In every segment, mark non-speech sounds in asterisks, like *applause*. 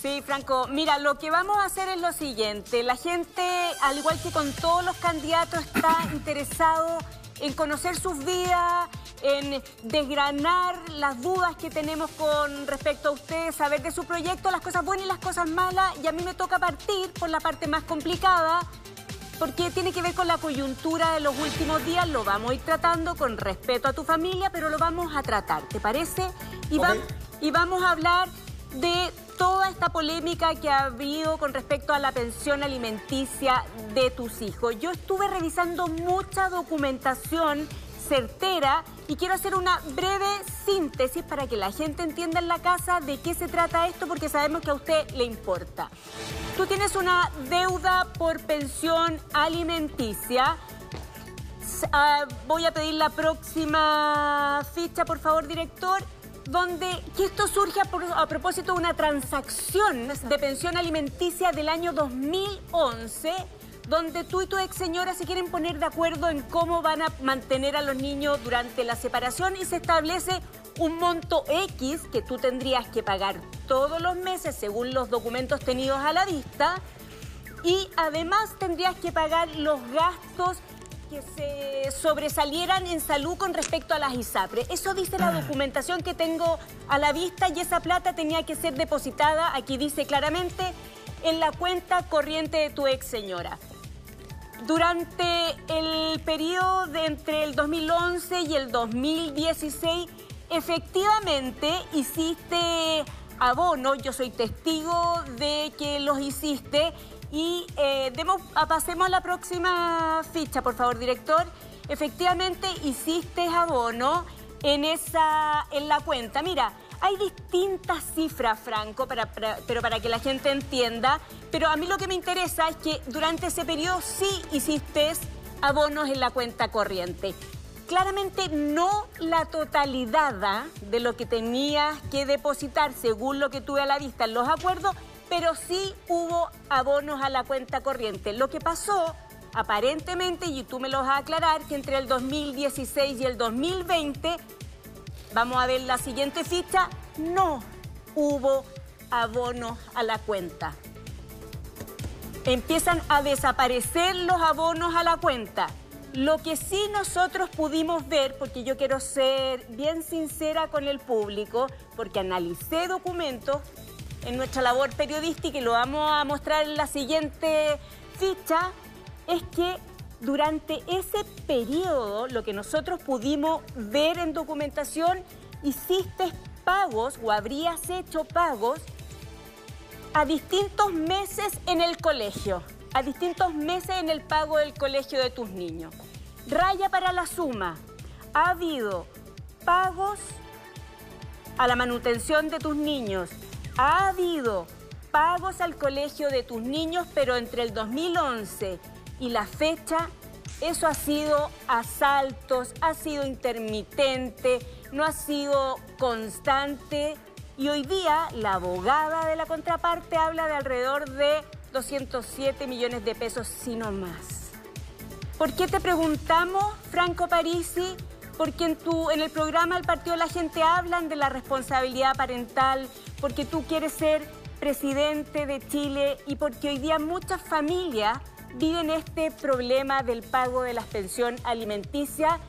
Sí, Franco, mira, lo que vamos a hacer es lo siguiente. La gente, al igual que con todos los candidatos, está *coughs* interesado en conocer sus vidas, en desgranar las dudas que tenemos con respecto a ustedes, saber de su proyecto, las cosas buenas y las cosas malas. Y a mí me toca partir por la parte más complicada, porque tiene que ver con la coyuntura de los últimos días. Lo vamos a ir tratando con respeto a tu familia, pero lo vamos a tratar, ¿te parece? Y, y vamos a hablar de toda esta polémica que ha habido con respecto a la pensión alimenticia de tus hijos. Yo estuve revisando mucha documentación certera y quiero hacer una breve síntesis para que la gente entienda en la casa de qué se trata esto porque sabemos que a usted le importa. Tú tienes una deuda por pensión alimenticia. Ah, voy a pedir la próxima ficha, por favor, director donde que esto surge a, propósito de una transacción de pensión alimenticia del año 2011 donde tú y tu ex señora se quieren poner de acuerdo en cómo van a mantener a los niños durante la separación y se establece un monto X que tú tendrías que pagar todos los meses según los documentos tenidos a la vista y además tendrías que pagar los gastos que se sobresalieran en salud con respecto a las ISAPRE. Eso dice la documentación que tengo a la vista y esa plata tenía que ser depositada, aquí dice claramente, en la cuenta corriente de tu ex señora. Durante el periodo de entre el 2011 y el 2016, efectivamente hiciste abono, yo soy testigo de que los hiciste y eh, ah, pasemos a la próxima ficha, por favor, director. Efectivamente, hiciste abono en, esa, en la cuenta. Mira, hay distintas cifras, Franco, pero para que la gente entienda. Pero a mí lo que me interesa es que durante ese periodo sí hiciste abonos en la cuenta corriente. Claramente no la totalidad ¿ah? de lo que tenías que depositar según lo que tuve a la vista en los acuerdos, pero sí hubo abonos a la cuenta corriente. Lo que pasó, aparentemente, y tú me lo vas a aclarar, que entre el 2016 y el 2020, vamos a ver la siguiente ficha, no hubo abonos a la cuenta. Empiezan a desaparecer los abonos a la cuenta. Lo que sí nosotros pudimos ver, porque yo quiero ser bien sincera con el público, porque analicé documentos, en nuestra labor periodística y lo vamos a mostrar en la siguiente ficha, es que durante ese periodo, lo que nosotros pudimos ver en documentación, hiciste pagos o habrías hecho pagos a distintos meses en el colegio, a distintos meses en el pago del colegio de tus niños. Raya para la suma, ha habido pagos a la manutención de tus niños, ha habido pagos al colegio de tus niños, pero entre el 2011 y la fecha, eso ha sido asaltos, ha sido intermitente, no ha sido constante. Y hoy día la abogada de la contraparte habla de alrededor de 207 millones de pesos, si no más. ¿Por qué te preguntamos, Franco Parisi? Porque en, el programa El Partido la Gente hablan de la responsabilidad parental, porque tú quieres ser presidente de Chile y porque hoy día muchas familias viven este problema del pago de la pensión alimenticia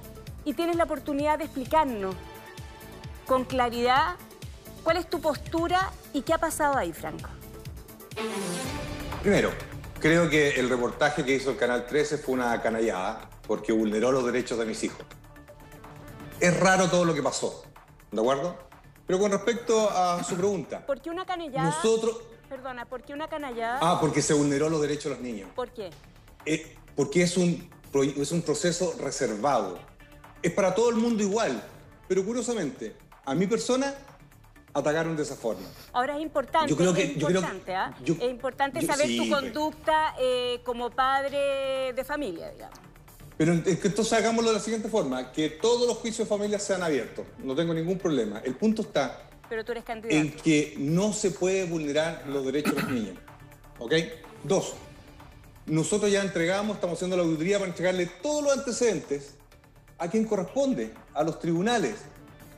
y tienes la oportunidad de explicarnos con claridad cuál es tu postura y qué ha pasado ahí, Franco. Primero, creo que el reportaje que hizo el Canal 13 fue una canallada porque vulneró los derechos de mis hijos. Es raro todo lo que pasó, ¿de acuerdo? Pero con respecto a su pregunta. ¿Por qué una canallada? Nosotros. Perdona, ¿por qué una canallada? Ah, porque se vulneró los derechos de los niños. ¿Por qué? Eh, porque es un, es un proceso reservado. Es para todo el mundo igual. Pero curiosamente, a mi persona atacaron de esa forma. Ahora es importante, yo creo que, es importante, ¿ah? es importante saber tu conducta eh, como padre de familia, digamos. Pero entonces hagámoslo de la siguiente forma, que todos los juicios de familia sean abiertos, no tengo ningún problema. El punto está Pero tú eres en que no se puede vulnerar los derechos de los niños. ¿Ok? Dos, nosotros ya entregamos, estamos haciendo la auditoría para entregarle todos los antecedentes a quien corresponde, a los tribunales.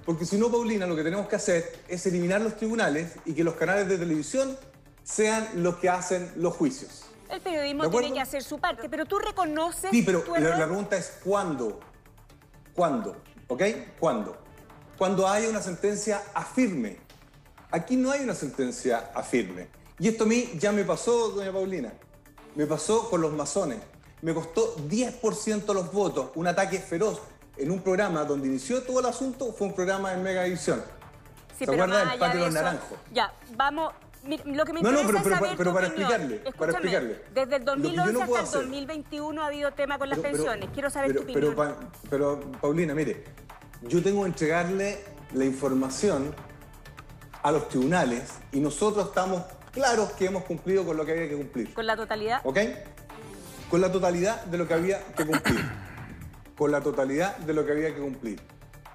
Porque si no, Paulina, lo que tenemos que hacer es eliminar los tribunales y que los canales de televisión sean los que hacen los juicios. El periodismo tiene que hacer su parte, pero tú reconoces. Sí, pero la, la, pregunta es ¿cuándo? ¿Cuándo? ¿Ok? ¿Cuándo? Cuando haya una sentencia afirme. Aquí no hay una sentencia afirme. Y esto a mí ya me pasó, doña Paulina. Me pasó con los masones. Me costó 10% los votos, un ataque feroz en un programa donde inició todo el asunto, fue un programa en Megavisión. Sí, ¿Se acuerda del patio de los naranjos? Ya, vamos, lo que me interesa no, no, pero, es pero, para explicarle, para explicarle. Desde el 2011 hasta el 2021 ha habido tema con las pensiones. Quiero saber tu opinión. Pero, Paulina, mire, yo tengo que entregarle la información a los tribunales y nosotros estamos claros que hemos cumplido con lo que había que cumplir. ¿Con la totalidad? ¿Ok? Con la totalidad de lo que había que cumplir. con la totalidad de lo que había que cumplir.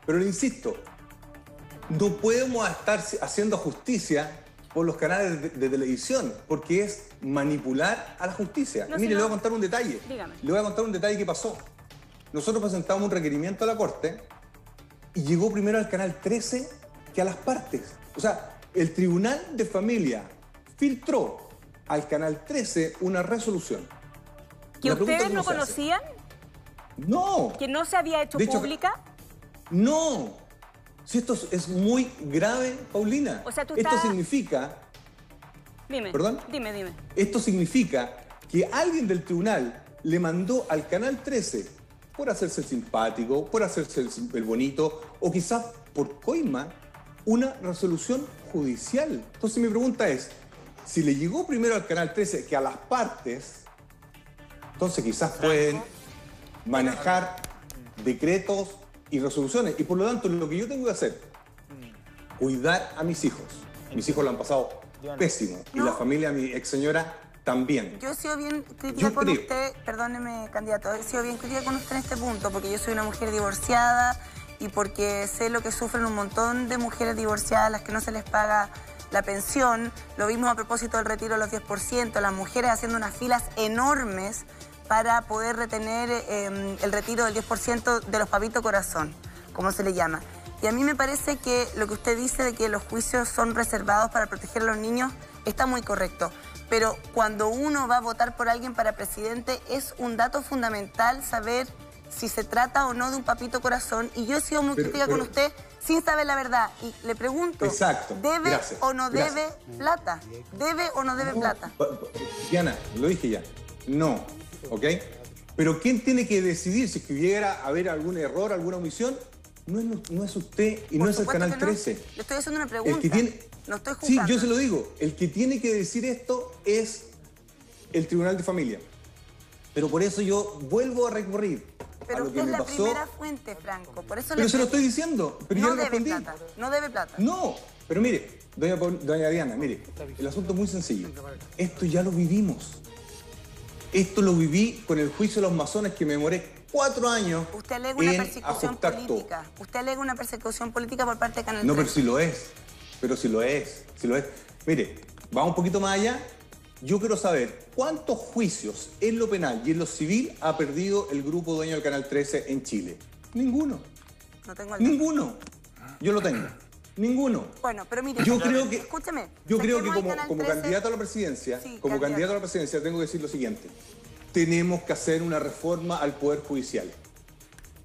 Pero le insisto, no podemos estar haciendo justicia por los canales de, televisión, porque es manipular a la justicia. Mire, le voy a contar un detalle. Dígame. Le voy a contar un detalle que pasó. Nosotros presentamos un requerimiento a la Corte y llegó primero al canal 13 que a las partes. O sea, el Tribunal de Familia filtró al canal 13 una resolución. ¿Que ustedes no conocían? No. ¿Que no se había hecho, pública? No. Si esto es muy grave, Paulina. O sea, tú Esto significa... Dime. ¿Perdón? Dime, dime. Esto significa que alguien del tribunal le mandó al Canal 13 por hacerse el simpático, por hacerse el, bonito, o quizás por coima, una resolución judicial. Entonces mi pregunta es, si le llegó primero al Canal 13 que a las partes, entonces quizás pueden manejar decretos y resoluciones. Y por lo tanto, lo que yo tengo que hacer, cuidar a mis hijos. Mis hijos lo han pasado pésimo. Y la familia, mi ex señora, también. Yo he sido bien crítica con usted, perdóneme, candidato, he sido bien crítica con usted en este punto, porque yo soy una mujer divorciada y porque sé lo que sufren un montón de mujeres divorciadas, las que no se les paga la pensión. Lo vimos a propósito del retiro de los 10%, las mujeres haciendo unas filas enormes para poder retener em, el retiro del 10% de los papitos corazón, como se le llama. Y a mí me parece que lo que usted dice de que los juicios son reservados para proteger a los niños está muy correcto. Pero cuando uno va a votar por alguien para presidente es un dato fundamental saber si se trata o no de un papito corazón. Y yo he sido muy crítica con usted sin saber la verdad. Y le pregunto, ¿debe o no debe plata? ¿Debe o no debe plata? Diana, lo dije ya. No, ¿ok? Pero ¿quién tiene que decidir si hubiera a haber algún error, alguna omisión? No es, no es usted y no es el Canal 13. Le estoy haciendo una pregunta. no estoy Sí, yo se lo digo. El que tiene que decir esto es el Tribunal de Familia. Pero por eso yo vuelvo a recurrir pero a lo que es la primera fuente, Franco. Por eso pero se lo estoy diciendo. Pero no debe plata. No debe plata. No. Pero mire, doña, doña Diana, mire, el asunto es muy sencillo. Esto ya lo vivimos. Esto lo viví con el juicio de los masones que me demoré cuatro años. Usted alega una persecución política. Usted alega una persecución política por parte de Canal No, pero si lo es. Pero si lo es. Si lo es. Mire, vamos un poquito más allá. Yo quiero saber cuántos juicios en lo penal y en lo civil ha perdido el grupo dueño del Canal 13 en Chile. Ninguno. No tengo Ninguno. Yo lo tengo. Ninguno. Bueno, pero mire, yo creo que, escúcheme. Yo creo que como, candidato a la presidencia, como candidato. a la presidencia, tengo que decir lo siguiente. Tenemos que hacer una reforma al Poder Judicial.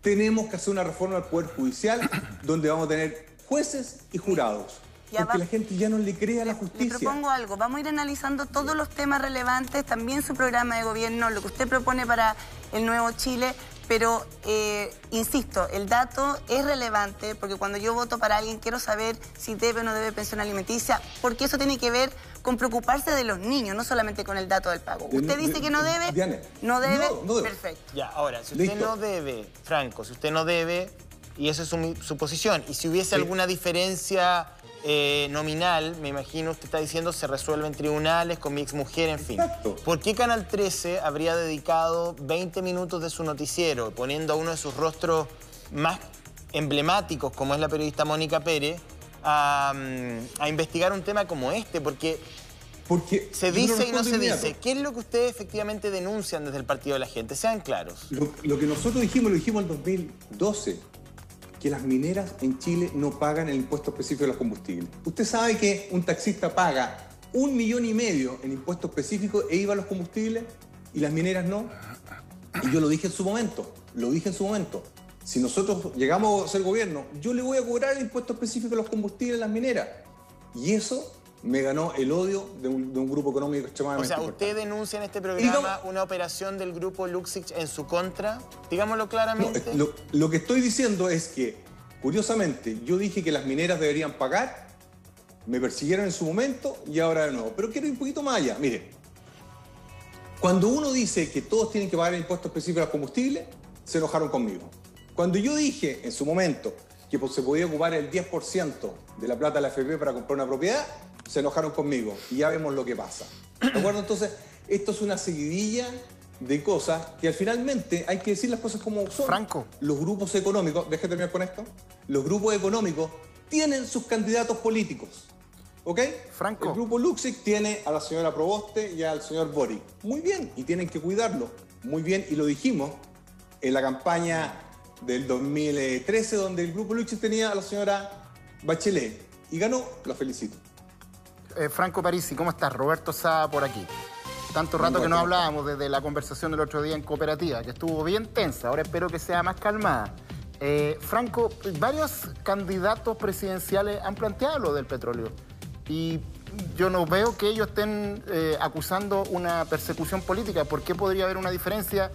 Tenemos que hacer una reforma al Poder Judicial *coughs* donde vamos a tener jueces y jurados. porque la gente ya no le cree a la justicia. Le propongo algo. Vamos a ir analizando todos los temas relevantes, también su programa de gobierno, lo que usted propone para el nuevo Chile pero eh, insisto, el dato es relevante porque cuando yo voto para alguien quiero saber si debe o no debe pensión alimenticia, porque eso tiene que ver con preocuparse de los niños, no solamente con el dato del pago. Usted dice que no debe, no debe, perfecto. Ya, ahora, si usted no debe, Franco, si usted no debe, y esa es su, su posición, y si hubiese alguna diferencia eh, nominal, me imagino, usted está diciendo, se resuelve en tribunales con mi exmujer, en fin. ¿Por qué Canal 13 habría dedicado 20 minutos de su noticiero poniendo a uno de sus rostros más emblemáticos, como es la periodista Mónica Pérez, a, mm, investigar un tema como este? Porque porque se dice y no se dice. ¿Qué es lo que ustedes efectivamente denuncian desde el Partido de la Gente? Sean claros. Lo, lo, que nosotros dijimos, lo dijimos en 2012 que las mineras en Chile no pagan el impuesto específico de los combustibles. Usted sabe que un taxista paga un millón y medio en impuestos específicos e iba a los combustibles y las mineras no. Y yo lo dije en su momento, lo dije en su momento. Si nosotros llegamos a ser gobierno, yo le voy a cobrar el impuesto específico a los combustibles a las mineras. Y eso me ganó el odio de un, grupo económico extremadamente O sea, ¿usted denuncia en este programa una operación del grupo Luxich en su contra? Digámoslo claramente. lo, lo que estoy diciendo es que, curiosamente, yo dije que las mineras deberían pagar, me persiguieron en su momento y ahora de nuevo. Pero quiero ir un poquito más allá. Mire, cuando uno dice que todos tienen que pagar el impuesto específico al combustible, se enojaron conmigo. Cuando yo dije en su momento que se podía ocupar el 10% de la plata de la FP para comprar una propiedad, se enojaron conmigo y ya vemos lo que pasa. ¿De *clears throat* acuerdo? Entonces, esto es una seguidilla de cosas que al finalmente hay que decir las cosas como son. Franco. Los grupos económicos, déjame terminar con esto, los grupos económicos tienen sus candidatos políticos. ¿Ok? Franco. El grupo Luxic tiene a la señora Proboste y al señor Boric. Muy bien, y tienen que cuidarlo. Muy bien, y lo dijimos en la campaña del 2013, donde el grupo Luxic tenía a la señora Bachelet. Y ganó, lo felicito. Eh, Franco Parisi, ¿cómo estás? Roberto Sá por aquí. Tanto rato que no hablábamos desde la conversación del otro día en cooperativa, que estuvo bien tensa, ahora espero que sea más calmada. Eh, Franco, varios candidatos presidenciales han planteado lo del petróleo y yo no veo que ellos estén eh, acusando una persecución política. ¿Por qué podría haber una diferencia?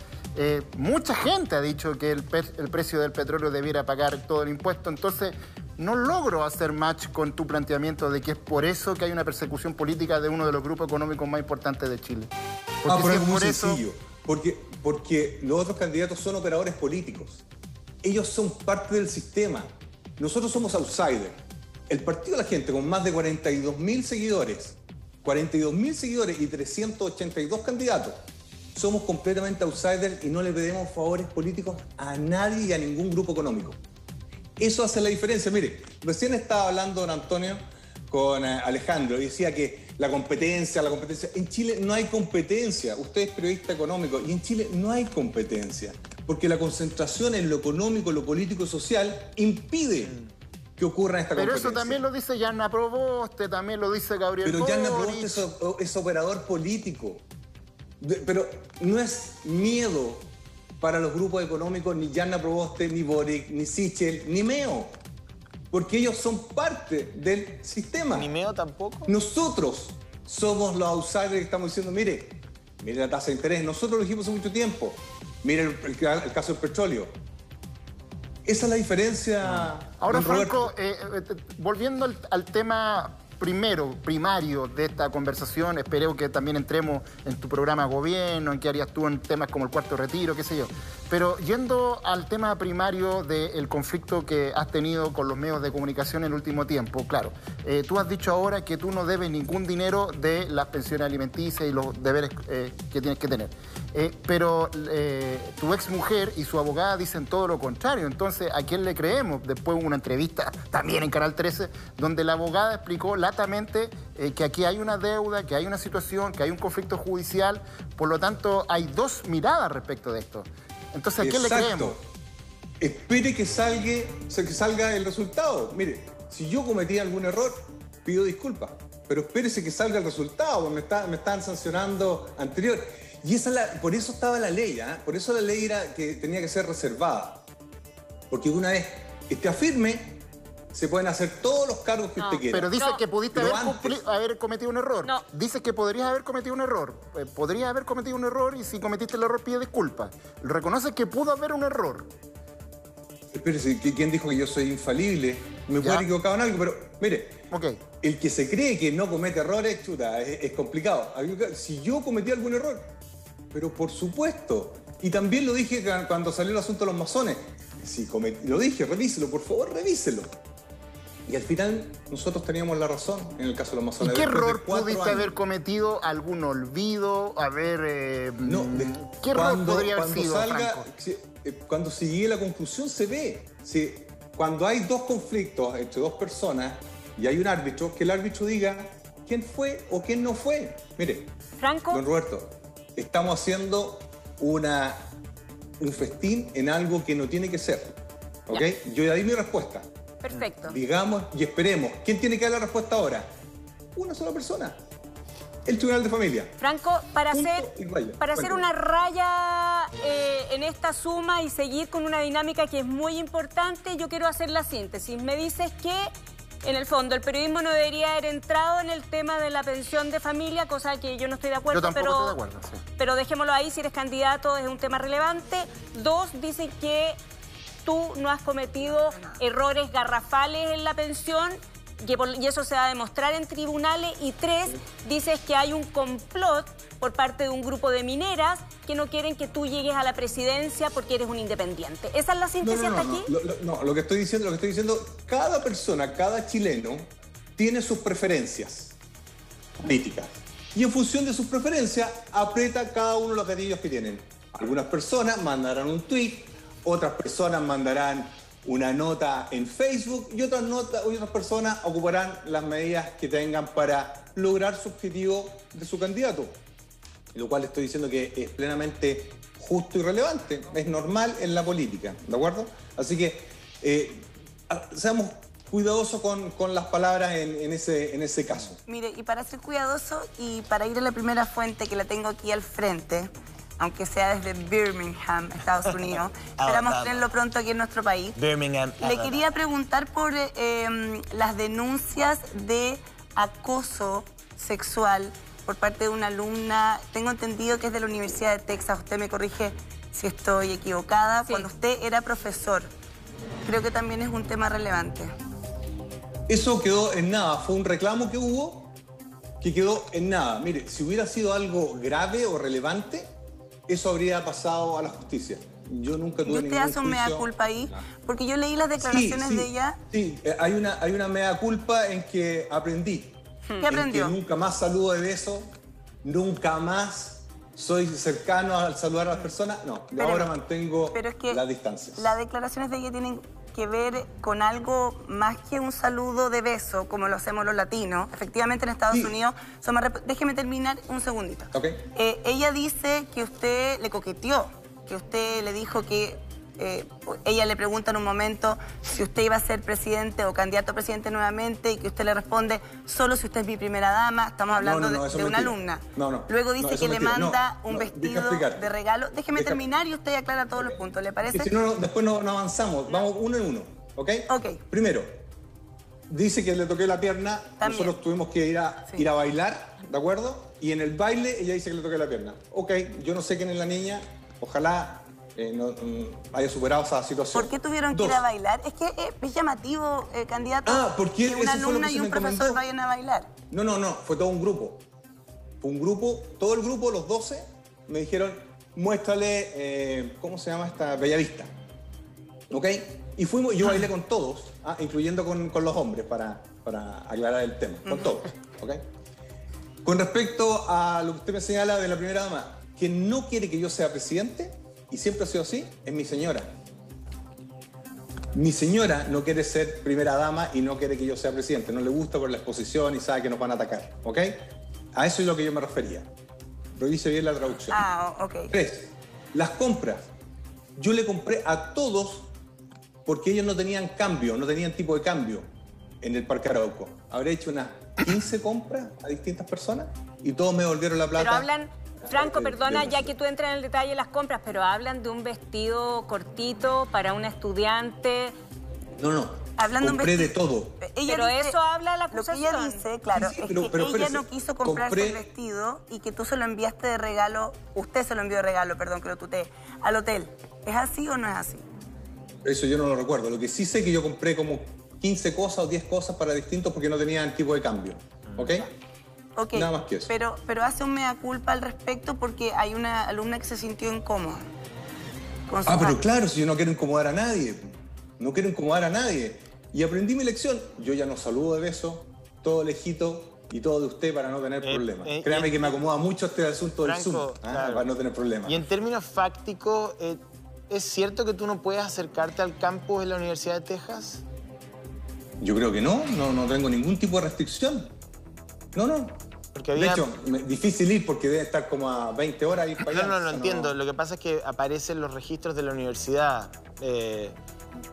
mucha gente ha dicho que el, el precio del petróleo debiera pagar todo el impuesto, entonces no logro hacer match con tu planteamiento de que es por eso que hay una persecución política de uno de los grupos económicos más importantes de Chile. ah, pero es muy sencillo. Porque, porque los otros candidatos son operadores políticos. Ellos son parte del sistema. Nosotros somos outsiders. El Partido de la Gente, con más de 42 mil seguidores, 42 mil seguidores y 382 candidatos, somos completamente outsiders y no le pedimos favores políticos a nadie y a ningún grupo económico. Eso hace la diferencia. Mire, recién estaba hablando don Antonio con eh, Alejandro y decía que la competencia, la competencia. En Chile no hay competencia. Usted es periodista económico y en Chile no hay competencia. Porque la concentración en lo económico, lo político y social impide que ocurra esta Pero competencia. Pero eso también lo dice Yanna Proboste, también lo dice Gabriel Pero Yanna Proboste es, operador político. pero no es miedo para los grupos económicos ni Yanna Proboste, ni Boric, ni Sichel, ni Meo. Porque ellos son parte del sistema. ¿Ni Meo tampoco? Nosotros somos los outsiders que estamos diciendo, mire, mire la tasa de interés. Nosotros lo dijimos hace mucho tiempo. Mire el, caso del petróleo. Esa es la diferencia. Ahora, Franco, eh, eh, volviendo al tema primero, primario de esta conversación. Espero que también entremos en tu programa gobierno, en qué harías tú en temas como el cuarto retiro, qué sé yo. Pero yendo al tema primario del conflicto que has tenido con los medios de comunicación en el último tiempo, claro, eh, tú has dicho ahora que tú no debes ningún dinero de las pensiones alimenticias y los deberes eh, que tienes que tener. Eh, pero tu ex mujer y su abogada dicen todo lo contrario. Entonces, ¿a quién le creemos? Después hubo una entrevista también en Canal 13 donde la abogada explicó latamente que aquí hay una deuda, que hay una situación, que hay un conflicto judicial. Por lo tanto, hay dos miradas respecto de esto. Entonces, ¿a quién le creemos? Espere que salga, que salga el resultado. Mire, si yo cometí algún error, pido disculpas. Pero espérese que salga el resultado, me, está, me están sancionando anterior. Y esa la, por eso estaba la ley, ¿eh? por eso la ley era que tenía que ser reservada. Porque una vez esté afirme, se pueden hacer todos los cargos que usted quiera. Pero dice que pudiste haber, cometido un error. No. Dice que podrías haber cometido un error. Eh, podrías haber cometido un error y si cometiste el error pide disculpas. Reconoce que pudo haber un error. Espérese, ¿quién dijo que yo soy infalible? Me puedo haber equivocado en algo, pero mire, okay. el que se cree que no comete errores, chuta, es, complicado. Si yo cometí algún error, pero por supuesto. Y también lo dije cuando salió el asunto de los masones. Si lo dije, revíselo, por favor, revíselo. Y al final nosotros teníamos la razón en el caso de los masones. ¿Y qué error pudiste haber cometido? ¿Algún olvido? ¿Haber...? Eh, no, ¿Qué error podría haber sido, salga, eh, Cuando sigue la conclusión se ve. Si, cuando hay dos conflictos entre dos personas y hay un árbitro, que el árbitro diga quién fue o quién no fue. Mire, Franco. Don Roberto, estamos haciendo una, un festín en algo que no tiene que ser. ¿Ok? Yo ya di mi respuesta. Perfecto. Digamos y esperemos. ¿Quién tiene que dar la respuesta ahora? Una sola persona. el Tribunal de Familia. Franco, para hacer, para hacer una raya eh, en esta suma y seguir con una dinámica que es muy importante, yo quiero hacer la síntesis. Me dices que en el fondo, el periodismo no debería haber entrado en el tema de la pensión de familia, cosa que yo no estoy de acuerdo, yo pero, estoy de acuerdo, sí. pero dejémoslo ahí, si eres candidato es un tema relevante. Dos, dicen que tú no has cometido errores garrafales en la pensión y eso se va a demostrar en tribunales. Y tres, dices que hay un complot por parte de un grupo de mineras que no quieren que tú llegues a la presidencia porque eres un independiente. ¿Esa es la síntesis hasta aquí? No, lo que estoy diciendo, lo que estoy diciendo, cada persona, cada chileno tiene sus preferencias políticas. Y en función de sus preferencias, aprieta cada uno los gatillos que tienen. Algunas personas mandarán un tweet, otras personas mandarán una nota en Facebook y otras, notas, y otras personas ocuparán las medidas que tengan para lograr su objetivo de su candidato. Lo cual estoy diciendo que es plenamente justo y relevante, es normal en la política, ¿de acuerdo? Así que eh, seamos cuidadosos con, las palabras en, ese, en ese caso. Mire, y para ser cuidadoso y para ir a la primera fuente que la tengo aquí al frente, aunque sea desde Birmingham, Estados Unidos. *laughs* Esperamos tenerlo pronto aquí en nuestro país. Birmingham. Le quería preguntar por em, las denuncias de acoso sexual por parte de una alumna. Tengo entendido que es de la Universidad de Texas. Usted me corrige si estoy equivocada. Cuando usted era profesor, creo que también es un tema relevante. Eso quedó en nada. Fue un reclamo que hubo que quedó en nada. Mire, si hubiera sido algo grave o relevante, eso habría pasado a la justicia. Yo nunca tuve ¿Y usted hace un mea culpa ahí? Porque yo leí las declaraciones de ella. Sí, eh, hay una, hay una mea culpa en que aprendí. ¿Qué aprendió? que nunca más saludo de beso, nunca más soy cercano al saludar a las personas. No, ahora mantengo pero es que las distancias. Las declaraciones de ella tienen que ver con algo más que un saludo de beso, como lo hacemos los latinos. Efectivamente, en Estados Unidos. Déjeme terminar un segundito. Eh, ella dice que usted le coqueteó, que usted le dijo que eh, ella le pregunta en un momento si usted iba a ser presidente o candidato a presidente nuevamente y que usted le responde solo si usted es mi primera dama. Estamos hablando de, una alumna. Luego dice que le manda un vestido de regalo. Déjeme terminar y usted aclara todos los puntos. ¿Le parece? Si no, después no, avanzamos. Vamos uno en uno. ¿Ok? Ok. Primero, dice que le toqué la pierna. Nosotros tuvimos que ir a, ir a bailar, ¿de acuerdo? Y en el baile ella dice que le toqué la pierna. Ok, yo no sé quién es la niña. Ojalá eh, no, mm, haya superado esa situación. ¿Por qué tuvieron que ir a bailar? Es que eh, es llamativo, eh, candidato, ah, porque que una alumna y un profesor vayan a bailar. No, no, no, fue todo un grupo. Fue un grupo, todo el grupo, los 12, me dijeron, muéstrale, ¿cómo se llama esta? Bellavista. ¿Ok? Y fuimos, yo bailé con todos, ah, incluyendo con, los hombres, para, para aclarar el tema, con todos. ¿Ok? Con respecto a lo que usted me señala de la primera dama, que no quiere que yo sea presidente, y siempre ha sido así, es mi señora. Mi señora no quiere ser primera dama y no quiere que yo sea presidente. No le gusta por la exposición y sabe que nos van a atacar. ¿Ok? A eso es lo que yo me refería. Revise bien la traducción. Ah, ok. Tres, las compras. Yo le compré a todos porque ellos no tenían cambio, no tenían tipo de cambio en el Parque Arauco. Habré hecho unas 15 compras a distintas personas y todos me devolvieron la plata. Pero hablan Franco, perdona, ya que tú entras en el detalle de las compras, pero hablan de un vestido cortito para una estudiante. No, no. Hablando compré de todo. pero eso habla la acusación. Lo que ella dice, claro, es que ella no quiso comprarse el vestido y que tú se lo enviaste de regalo, usted se lo envió de regalo, perdón, que lo tuté, al hotel. ¿Es así o no es así? Eso yo no lo recuerdo. Lo que sí sé es que yo compré como 15 cosas o 10 cosas para distintos porque no tenían tipo de cambio. ¿Ok? Nada más que eso. Pero, pero hace un mea culpa al respecto porque hay una alumna que se sintió incómoda. ah, pero claro, si yo no quiero incomodar a nadie. No quiero incomodar a nadie. Y aprendí mi lección. Yo ya no saludo de beso, todo lejito y todo de usted para no tener eh, problemas. Eh, Créame eh, que me acomoda mucho este asunto del Zoom, ¿ah? para no tener problemas. Y en términos fácticos, ¿es cierto que tú no puedes acercarte al campus de la Universidad de Texas? Yo creo que no, no, no tengo ningún tipo de restricción. No, no. De hecho, difícil ir porque debe estar como a 20 horas ir para allá. No, no, no, entiendo. Lo que pasa es que aparecen los registros de la universidad. Eh,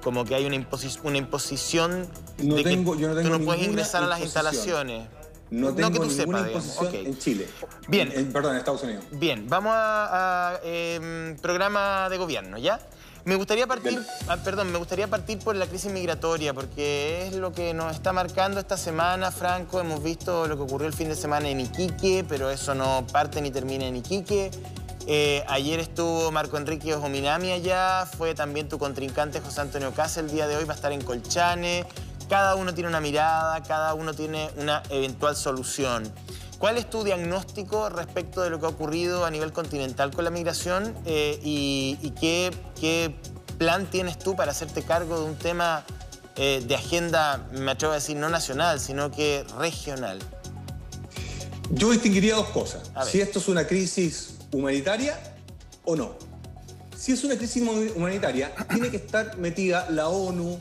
como que hay una, una imposición no de tengo, que yo no tengo tú no puedes ingresar a las instalaciones. No tengo ninguna imposición en Chile. Bien. perdón, en Estados Unidos. Bien, vamos a, em, programa de gobierno, ¿ya? Me gustaría partir, ah, perdón, me gustaría partir por la crisis migratoria, porque es lo que nos está marcando esta semana, Franco. Hemos visto lo que ocurrió el fin de semana en Iquique, pero eso no parte ni termina en Iquique. Eh, ayer estuvo Marco Enrique Ojominami allá, fue también tu contrincante José Antonio Casa el día de hoy, va a estar en Colchane. Cada uno tiene una mirada, cada uno tiene una eventual solución. ¿Cuál es tu diagnóstico respecto de lo que ha ocurrido a nivel continental con la migración eh, y, qué, plan tienes tú para hacerte cargo de un tema eh, de agenda, me atrevo a decir, no nacional, sino que regional? Yo distinguiría dos cosas. Si esto es una crisis humanitaria o no. Si es una crisis humanitaria, *clears throat* tiene que estar metida la ONU,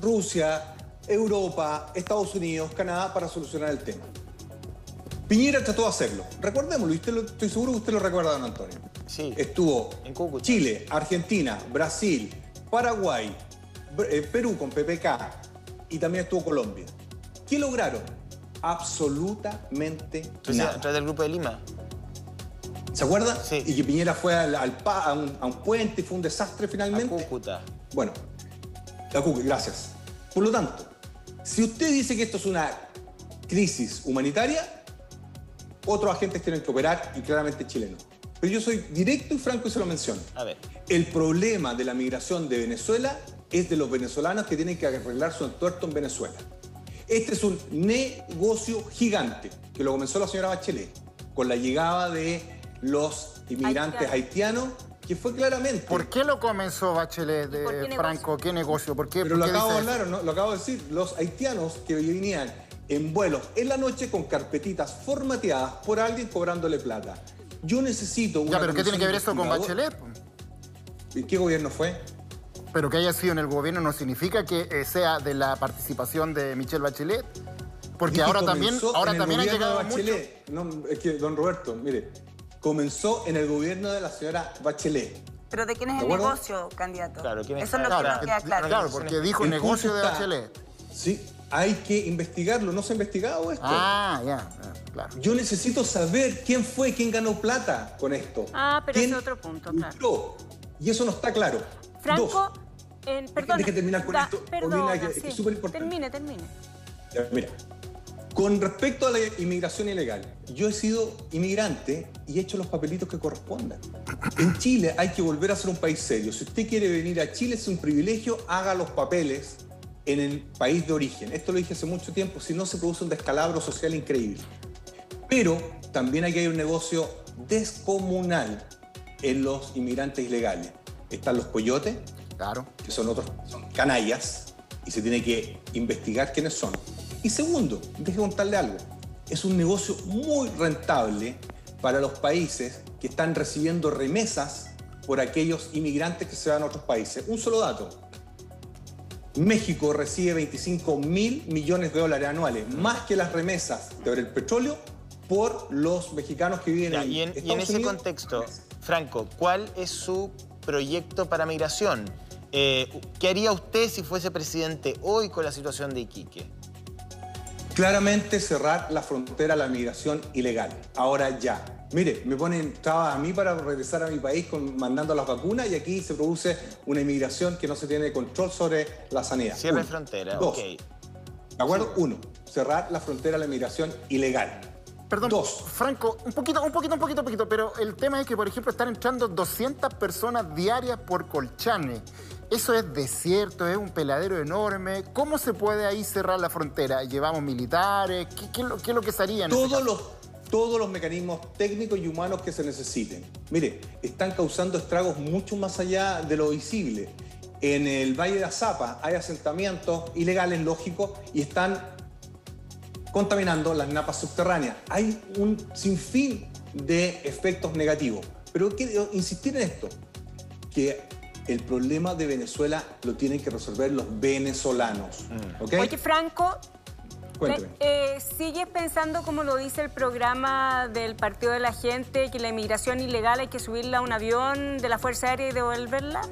Rusia, Europa, Estados Unidos, Canadá para solucionar el tema. Piñera trató de hacerlo. Recuerdémoslo, usted estoy seguro que usted lo recuerda, don Antonio. Sí. Estuvo en Chile, Argentina, Brasil, Paraguay, eh, Perú con PPK y también estuvo Colombia. ¿Qué lograron? Absolutamente nada. ¿A través del Grupo de Lima? ¿Se acuerda? Sí. Y que Piñera fue al, a, un, puente y fue un desastre finalmente. A Cúcuta. Bueno, la Cúcuta, gracias. Por lo tanto, si usted dice que esto es una crisis humanitaria, otros agentes tienen que operar y claramente chilenos. Pero yo soy directo y franco y se lo menciono. A ver. El problema de la migración de Venezuela es de los venezolanos que tienen que arreglar su entuerto en Venezuela. Este es un negocio gigante que lo comenzó la señora Bachelet con la llegada de los inmigrantes haitianos, que fue claramente... ¿Por qué lo comenzó Bachelet, de Franco? ¿Qué negocio? ¿Por qué? Pero lo, acabo de hablar, ¿no? lo acabo de decir. Los haitianos que venían en vuelos en la noche con carpetitas formateadas por alguien cobrándole plata. Yo necesito una... Ya, pero ¿qué tiene que ver eso con Bachelet? ¿Y qué gobierno fue? Pero que haya sido en el gobierno no significa que eh, sea de la participación de Michelle Bachelet. Porque ahora también, ahora también ha llegado Bachelet. No, es que, don Roberto, mire, comenzó en el gobierno de la señora Bachelet. ¿Pero de quién es el negocio, candidato? Claro, ¿quién es Eso es lo que no queda claro. Claro, porque dijo negocio de Bachelet. Sí, hay que investigarlo. ¿No se ha investigado esto? Ah, ya, claro. Yo necesito saber quién fue, quién ganó plata con esto. Ah, pero es otro punto, claro. Y eso no está claro. Franco, en, perdón. Tienes que terminar con esto. Perdona, que, es súper importante. Termine, termine. mira, con respecto a la inmigración ilegal, yo he sido inmigrante y he hecho los papelitos que correspondan. En Chile hay que volver a ser un país serio. Si usted quiere venir a Chile es un privilegio, haga los papeles en el país de origen. Esto lo dije hace mucho tiempo, si no se produce un descalabro social increíble. Pero también hay que hay un negocio descomunal en los inmigrantes ilegales. Están los coyotes, claro. que son otros son canallas, y se tiene que investigar quiénes son y segundo, deje contarle algo, es un negocio muy rentable para los países que están recibiendo remesas por aquellos inmigrantes que se van a otros países. Un solo dato. México recibe 25 mil millones de dólares anuales, más que las remesas de el petróleo por los mexicanos que viven en, y en, y en ese contexto, Franco, ¿cuál es su proyecto para migración? Eh, ¿Qué haría usted si fuese presidente hoy con la situación de Iquique? Claramente cerrar la frontera a la migración ilegal. Ahora ya. Mire, me ponen trabas a mí para regresar a mi país con, mandando las vacunas y aquí se produce una inmigración que no se tiene control sobre la sanidad. Cierre frontera, Dos. ¿De acuerdo? Uno, cerrar la frontera a la migración ilegal. Perdón, Dos. Franco, un poquito, un poquito, un poquito, un poquito, pero el tema es que, por ejemplo, están entrando 200 personas diarias por Colchane. Eso es desierto, es un peladero enorme. ¿Cómo se puede ahí cerrar la frontera? ¿Llevamos militares? ¿Qué, es, lo, que se haría todos los, todos los mecanismos técnicos y humanos que se necesiten. Mire, están causando estragos mucho más allá de lo visible. En el Valle de Azapa hay asentamientos ilegales, lógicos, y están contaminando las napas subterráneas. Hay un sinfín de efectos negativos. Pero quiero insistir en esto, que el problema de Venezuela lo tienen que resolver los venezolanos. Mm. Oye, Franco, eh, ¿Sigues pensando, como lo dice el programa del Partido de la Gente, que la inmigración ilegal hay que subirla a un avión de la Fuerza Aérea y devolverla?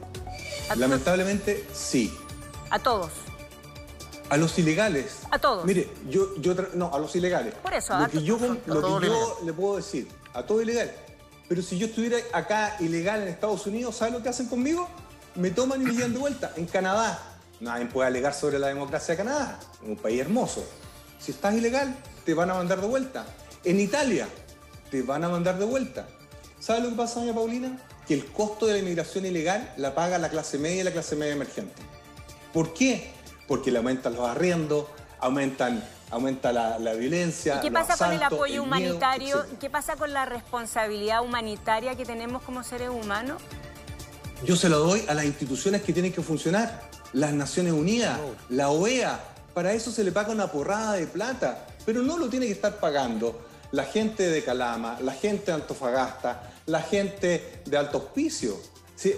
Lamentablemente, sí. ¿A todos? A los ilegales. A todos. Mire, yo, yo no, a los ilegales. Por eso, a lo que yo, lo que yo le puedo decir, a todo ilegal. Pero si yo estuviera acá ilegal en Estados Unidos, ¿sabe lo que hacen conmigo? Me toman y me llevan de vuelta. En Canadá, nadie puede alegar sobre la democracia de Canadá, un país hermoso. Si estás ilegal, te van a mandar de vuelta. En Italia, te van a mandar de vuelta. ¿Sabe lo que pasa, doña Paulina? Que el costo de la inmigración ilegal la paga la clase media y la clase media emergente. ¿Por qué? Porque le aumentan los arriendos, aumentan, aumenta la, violencia. ¿Y qué pasa con el apoyo humanitario? ¿Qué pasa con la responsabilidad humanitaria que tenemos como seres humanos? Yo se lo doy a las instituciones que tienen que funcionar. Las Naciones Unidas, la OEA. Para eso se le paga una porrada de plata. Pero no lo tiene que estar pagando la gente de Calama, la gente de Antofagasta, la gente de Alto Hospicio. Sí,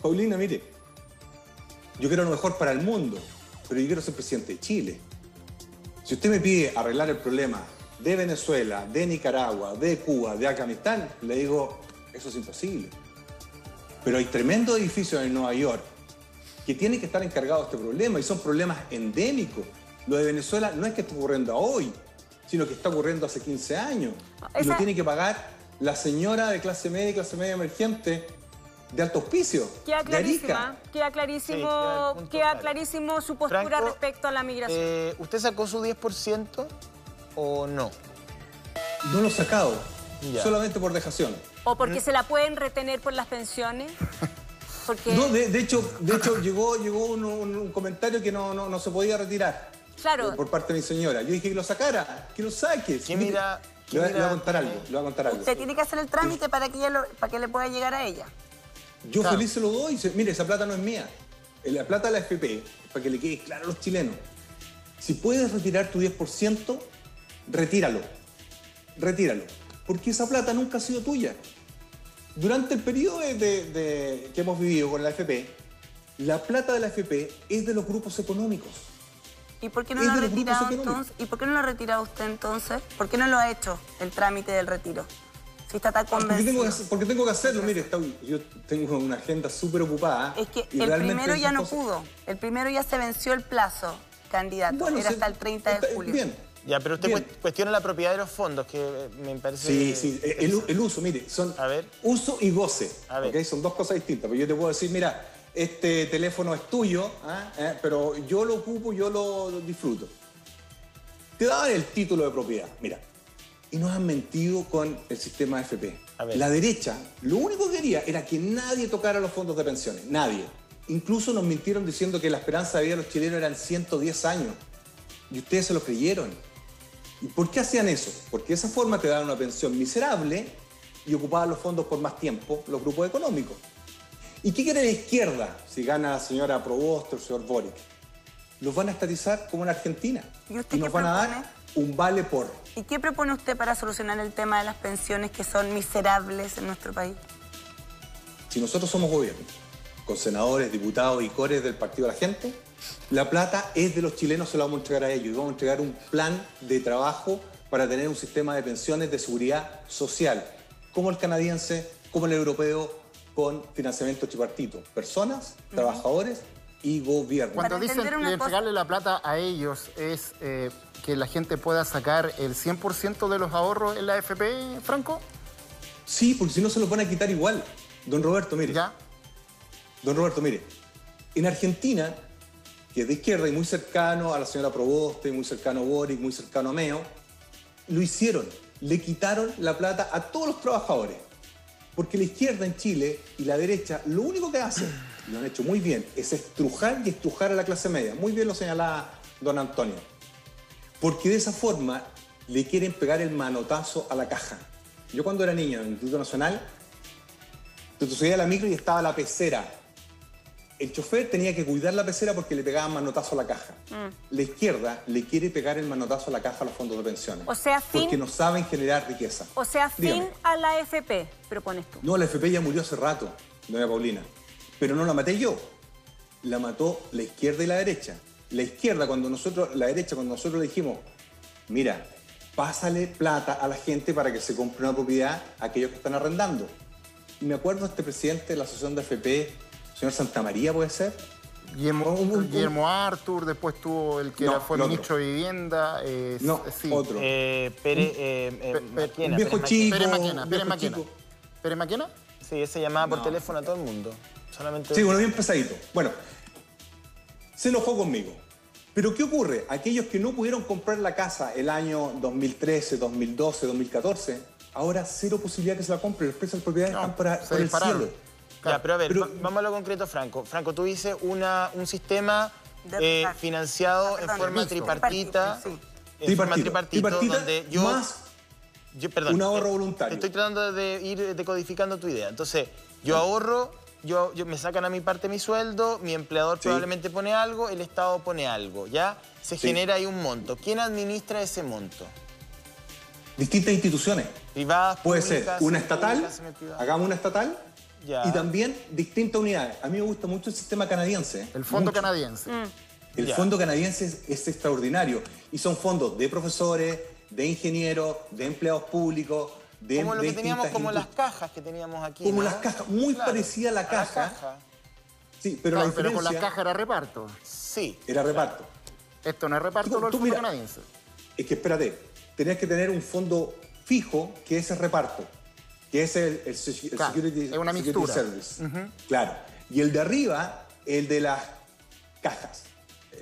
Paulina, mire, yo quiero lo mejor para el mundo, pero yo quiero ser presidente de Chile. Si usted me pide arreglar el problema de Venezuela, de Nicaragua, de Cuba, de Afganistán, le digo, eso es imposible. Pero hay tremendos edificios en Nueva York que tienen que estar encargados de este problema y son problemas endémicos. Lo de Venezuela no es que esté ocurriendo hoy, sino que está ocurriendo hace 15 años. Y lo tiene que pagar la señora de clase media y clase media emergente de alto auspicio. Queda clarísima, queda clarísimo, queda, clarísimo su postura respecto a la migración. Eh, ¿Usted sacó su 10% o no? No lo he sacado, solamente por dejación. ¿O porque se la pueden retener por las pensiones? *laughs* No, de, hecho, de hecho llegó, llegó un, comentario que no, no se podía retirar. Por, parte de mi señora. Yo dije que lo sacara, que lo saques. ¿Qué mira? Le voy, a contar algo, le voy a contar algo. Usted tiene que hacer el trámite para que, para que le pueda llegar a ella. Yo feliz se lo doy. Mire, esa plata no es mía. La plata de la FP, para que le quede claro a los chilenos. Si puedes retirar tu 10%, retíralo. Retíralo. Porque esa plata nunca ha sido tuya. Durante el periodo que hemos vivido con la FP, la plata de la FP es de los grupos económicos. ¿Y por qué no lo ha retirado entonces? ¿Y por qué no lo ha retirado usted entonces? ¿Por qué no lo ha hecho el trámite del retiro? Si está tan convencido. Porque tengo que, hacerlo, mire, yo tengo una agenda súper ocupada. Es que el primero ya no pudo. El primero ya se venció el plazo, candidato. Era hasta el 30 de julio. Bien. Ya, pero usted cuestiona la propiedad de los fondos, que me parece... Sí, sí, el, uso, mire, son a ver. uso y goce, a ver. Son dos cosas distintas. Pero yo te puedo decir, mira, este teléfono es tuyo, ¿ah? ¿Eh? pero yo lo ocupo, yo lo disfruto. Te daban el título de propiedad, mira. Y nos han mentido con el sistema FP. La derecha, lo único que quería era que nadie tocara los fondos de pensiones, nadie. Incluso nos mintieron diciendo que la esperanza de vida de los chilenos eran 110 años. Y ustedes se lo creyeron. ¿Y por qué hacían eso? Porque de esa forma te daban una pensión miserable y ocupaban los fondos por más tiempo los grupos económicos. ¿Y qué quiere la izquierda si gana la señora Provost o el señor Boric? Los van a estatizar como en Argentina. ¿Y, nos van a dar un vale por. ¿Y qué propone usted para solucionar el tema de las pensiones que son miserables en nuestro país? Si nosotros somos gobierno, con senadores, diputados y cores del Partido de la Gente, la plata es de los chilenos, se la vamos a entregar a ellos y vamos a entregar un plan de trabajo para tener un sistema de pensiones de seguridad social, como el canadiense, como el europeo, con financiamiento tripartito. Personas, trabajadores y gobierno. Cuando dicen entregarle la plata a ellos, ¿es eh, que la gente pueda sacar el 100% de los ahorros en la AFP, Franco? Sí, porque si no se los van a quitar igual. Don Roberto, mire. ¿Ya? Don Roberto, mire. En Argentina, que es de izquierda y muy cercano a la señora Proboste, muy cercano a Boric, muy cercano a Meo, lo hicieron. Le quitaron la plata a todos los trabajadores. Porque la izquierda en Chile y la derecha lo único que hacen, y lo han hecho muy bien, es estrujar y estrujar a la clase media. Muy bien lo señalaba don Antonio. Porque de esa forma le quieren pegar el manotazo a la caja. Yo cuando era niño en el Instituto Nacional, tú subías a la micro y estaba la pecera el chofer tenía que cuidar la pecera porque le pegaban manotazo a la caja. Mm. La izquierda le quiere pegar el manotazo a la caja a los fondos de pensiones. O sea, fin... Porque no saben generar riqueza. O sea, fin a la FP, propones tú. No, la FP ya murió hace rato, doña Paulina. Pero no la maté yo. La mató la izquierda y la derecha. La izquierda, cuando nosotros, la derecha, cuando nosotros le dijimos, mira, pásale plata a la gente para que se compre una propiedad a aquellos que están arrendando. Y me acuerdo de este presidente de la asociación de FP señor Santamaría puede ser, Guillermo, Artur, después tuvo el que fue ministro de Vivienda. Eh, no, otro. Eh, Pere, eh, Maquena, viejo chico. Pérez Maquena. Pérez Maquena. ¿Pérez Maquena? Sí, ese llamaba por teléfono a todo el mundo. Solamente... Sí, bueno, bien pesadito. Bueno, se enojó conmigo. Pero ¿qué ocurre? Aquellos que no pudieron comprar la casa el año 2013, 2012, 2014, ahora cero posibilidad que se la compren. Los precios de propiedades están para, por el cielo. Ya, pero a ver, vamos a lo concreto, Franco. Franco, tú dices una, un sistema eh, financiado en forma tripartita. En forma tripartita, donde yo... Más yo, perdón, un ahorro voluntario. Estoy tratando de ir decodificando tu idea. Entonces, yo ahorro yo, me sacan a mi parte mi sueldo, mi empleador probablemente pone algo, el Estado pone algo, ¿ya? Se genera ahí un monto. ¿Quién administra ese monto? Distintas instituciones. Privadas, Puede ser una estatal, hagamos una estatal, y también distintas unidades. A mí me gusta mucho el sistema canadiense. El fondo canadiense. Mm. El fondo canadiense es, extraordinario. Y son fondos de profesores, de ingenieros, de empleados públicos, como lo que teníamos, como las cajas que teníamos aquí. Como las cajas, muy parecida a la caja. Sí, pero, la pero con la caja era reparto. Sí. Era reparto. Esto no es reparto, lo fondo canadiense. Es que espérate, tenías que tener un fondo fijo que es el reparto, que es el, Security, es una mixtura. Service. Claro. Y el de arriba, el de las cajas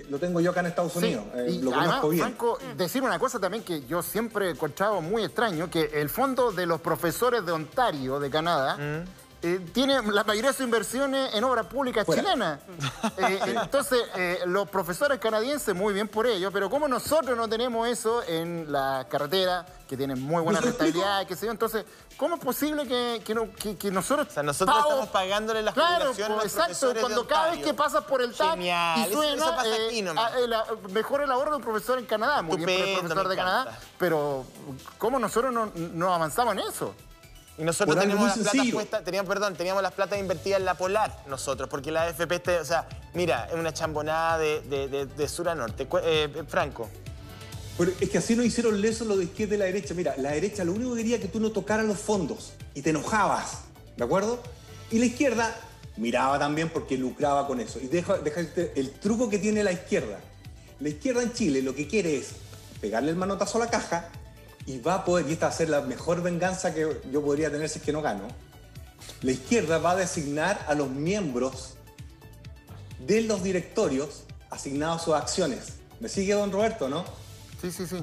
lo tengo yo acá en Estados Unidos, eh, lo conozco bien. Franco, decir una cosa también que yo siempre he encontrado muy extraño, que el fondo de los profesores de Ontario, de Canadá, mm. Eh, tiene la mayoría de sus inversiones en obra pública chilena. Eh, *laughs* entonces, eh, los profesores canadienses, muy bien por ello, pero como nosotros no tenemos eso en la carretera, que tienen muy buena rentabilidad, qué sé yo, entonces, ¿cómo es posible que, que, nosotros... O sea, nosotros estamos pagándole las claro, pues, exacto, cuando cada vez que pasas por el TAP y suena, mejor el ahorro de un profesor en Canadá, muy bien por el profesor de Canadá, pero ¿cómo nosotros no, no avanzamos en eso? Y nosotros teníamos las plata puestas, teníamos, perdón, teníamos las plata invertidas en la Polar nosotros, porque la AFP, este, o sea, mira, es una chambonada de, sur a norte. Eh, Franco. Pero es que así no hicieron leso lo de izquierda y la derecha. Mira, la derecha lo único que quería que tú no tocaras los fondos y te enojabas, ¿de acuerdo? Y la izquierda miraba también porque lucraba con eso. Y deja, el truco que tiene la izquierda. La izquierda en Chile lo que quiere es pegarle el manotazo a la caja y va a poder, y esta va a ser la mejor venganza que yo podría tener si es que no gano, la izquierda va a designar a los miembros de los directorios asignados a sus acciones. ¿Me sigue, don Roberto, no? Sí, sí, sí.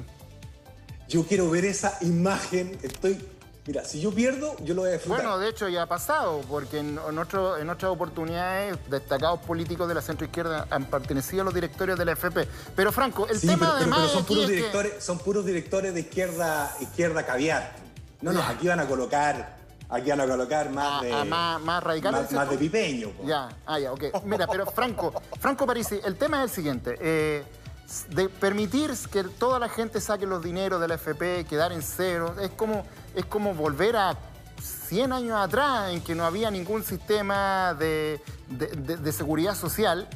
Yo quiero ver esa imagen, estoy Mira, si yo pierdo, yo lo voy a disfrutar. Bueno, de hecho ya ha pasado, porque en, otro, en otras oportunidades destacados políticos de la centroizquierda han pertenecido a los directorios de la FP. Pero Franco, el tema pero, además son, puros directores, son puros directores de izquierda, izquierda caviar. No, no, aquí van a colocar aquí van a colocar más de. más, más radicales. Más, de pipeño. Ya, ah, ya, ok. Mira, pero Franco, Franco Parisi, el tema es el siguiente. Eh, de permitir que toda la gente saque los dineros de la FP, quedar en cero, es como, es como volver a 100 años atrás en que no había ningún sistema de, seguridad social.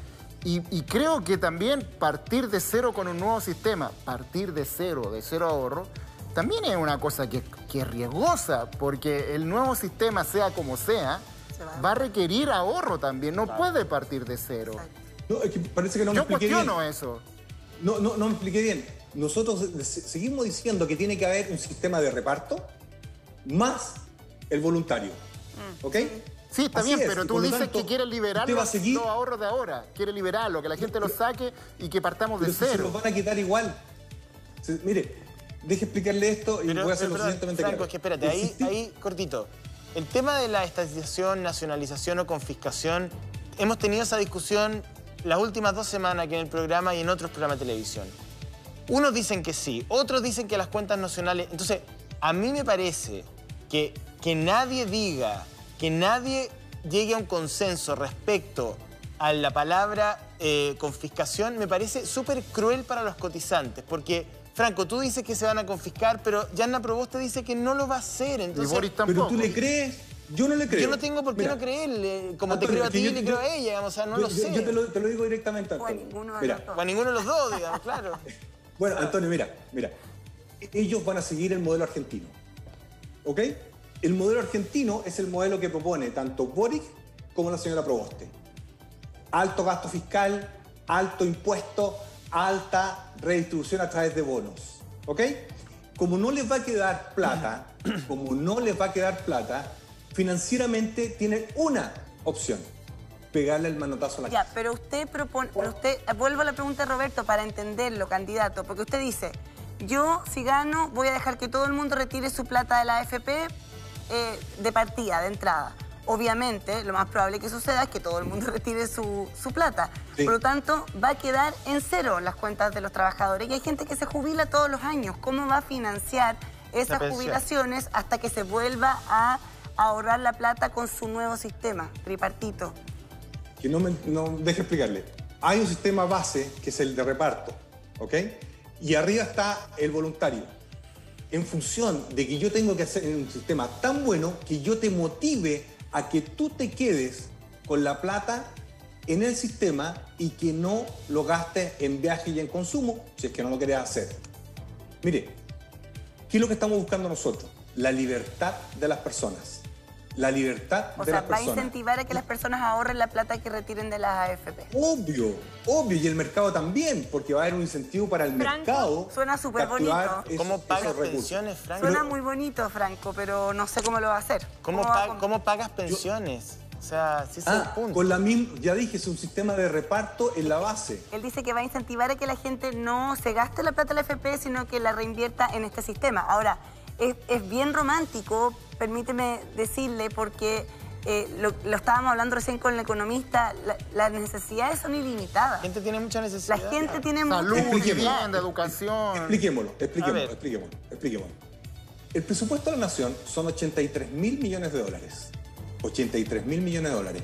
Y, creo que también partir de cero con un nuevo sistema, partir de cero, de cero ahorro, también es una cosa que, es riesgosa, porque el nuevo sistema, sea como sea, va a requerir ahorro también, no puede partir de cero. No, es que parece que no me Yo cuestiono eso. No, no, no me expliqué bien. Nosotros seguimos diciendo que tiene que haber un sistema de reparto más el voluntario. Mm. ¿Ok? Sí, está bien, pero tú dices que quieres liberar los, ahorros de ahora. Quieres liberarlo, que la gente lo saque y que partamos de cero. Se los van a quitar igual. mire, deje explicarle esto y voy a hacerlo suficientemente Franco, es que espérate, ahí, ahí cortito. El tema de la estatización, nacionalización o confiscación, hemos tenido esa discusión las últimas dos semanas aquí en el programa y en otros programas de televisión. Unos dicen que sí, otros dicen que las cuentas nacionales... Entonces, a mí me parece que, que nadie diga, que nadie llegue a un consenso respecto a la palabra eh, confiscación, me parece súper cruel para los cotizantes, porque... Franco, tú dices que se van a confiscar, pero Yanna Proboste dice que no lo va a hacer. Entonces, Pero tú le crees. Yo no le creo. Yo no tengo por qué no creerle. Como te creo a ti, y le creo a ella. O sea, no lo sé. Yo te lo, te lo, digo directamente, Antonio. O a ninguno de los dos. O a ninguno de los dos, digamos, claro. bueno, Antonio, mira, mira. Ellos van a seguir el modelo argentino. ¿Ok? El modelo argentino es el modelo que propone tanto Boric como la señora Proboste. alto gasto fiscal, alto impuesto, alta redistribución a través de bonos. ¿Ok? Como no les va a quedar plata, *clears throat* como no les va a quedar plata, financieramente tienen una opción, pegarle el manotazo a la Ya, pero usted propone, pero usted, vuelvo a la pregunta de Roberto para entenderlo, candidato, porque usted dice, yo si gano voy a dejar que todo el mundo retire su plata de la AFP eh, de partida, de entrada. Obviamente, lo más probable que suceda es que todo el mundo *laughs* retire su, plata. Por lo tanto, va a quedar en cero las cuentas de los trabajadores. Y hay gente que se jubila todos los años. ¿Cómo va a financiar esas jubilaciones hasta que se vuelva a ahorrar la plata con su nuevo sistema tripartito? Que no me no, deje explicarle. Hay un sistema base que es el de reparto, ¿ok? Y arriba está el voluntario. En función de que yo tengo que hacer un sistema tan bueno que yo te motive a que tú te quedes con la plata en el sistema y que no lo gastes en viaje y en consumo si es que no lo querés hacer. Mire, ¿qué es lo que estamos buscando nosotros? La libertad de las personas la libertad de las personas. va a incentivar a que las personas ahorren la plata que retiren de las AFP. Obvio, obvio, y el mercado también, porque va a haber un incentivo para el mercado. Suena súper bonito. ¿Cómo pagas pensiones, Franco? Suena muy bonito, Franco, pero no sé cómo lo va a hacer. ¿Cómo, ¿Cómo, pagas pensiones? o sea, si es el ah, punto. Con la misma, ya dije, es un sistema de reparto en la base. Él dice que va a incentivar a que la gente no se gaste la plata de la AFP, sino que la reinvierta en este sistema. Ahora, es, bien romántico, permíteme decirle, porque eh, lo, estábamos hablando recién con el economista, las necesidades son ilimitadas. La gente tiene mucha necesidad. La gente tiene Salud, vivienda, educación. Expliquémoslo, expliquémoslo, expliquémoslo, expliquémoslo. El presupuesto de la nación son 83 mil millones de dólares. 83 mil millones de dólares.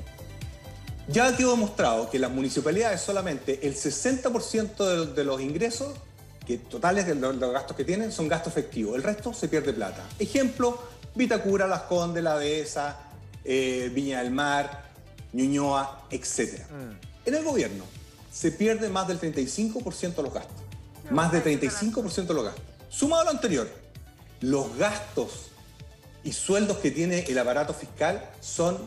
Ya quedó demostrado que las municipalidades solamente el 60% de los ingresos que totales de los, gastos que tienen son gastos efectivos. El resto se pierde plata. Ejemplo, Vitacura, Las Condes, La Dehesa, eh, Viña del Mar, Ñuñoa, etc. Mm. En el gobierno se pierde más del 35% de los gastos. más del 35% de los gastos. Sumado a lo anterior, los gastos y sueldos que tiene el aparato fiscal son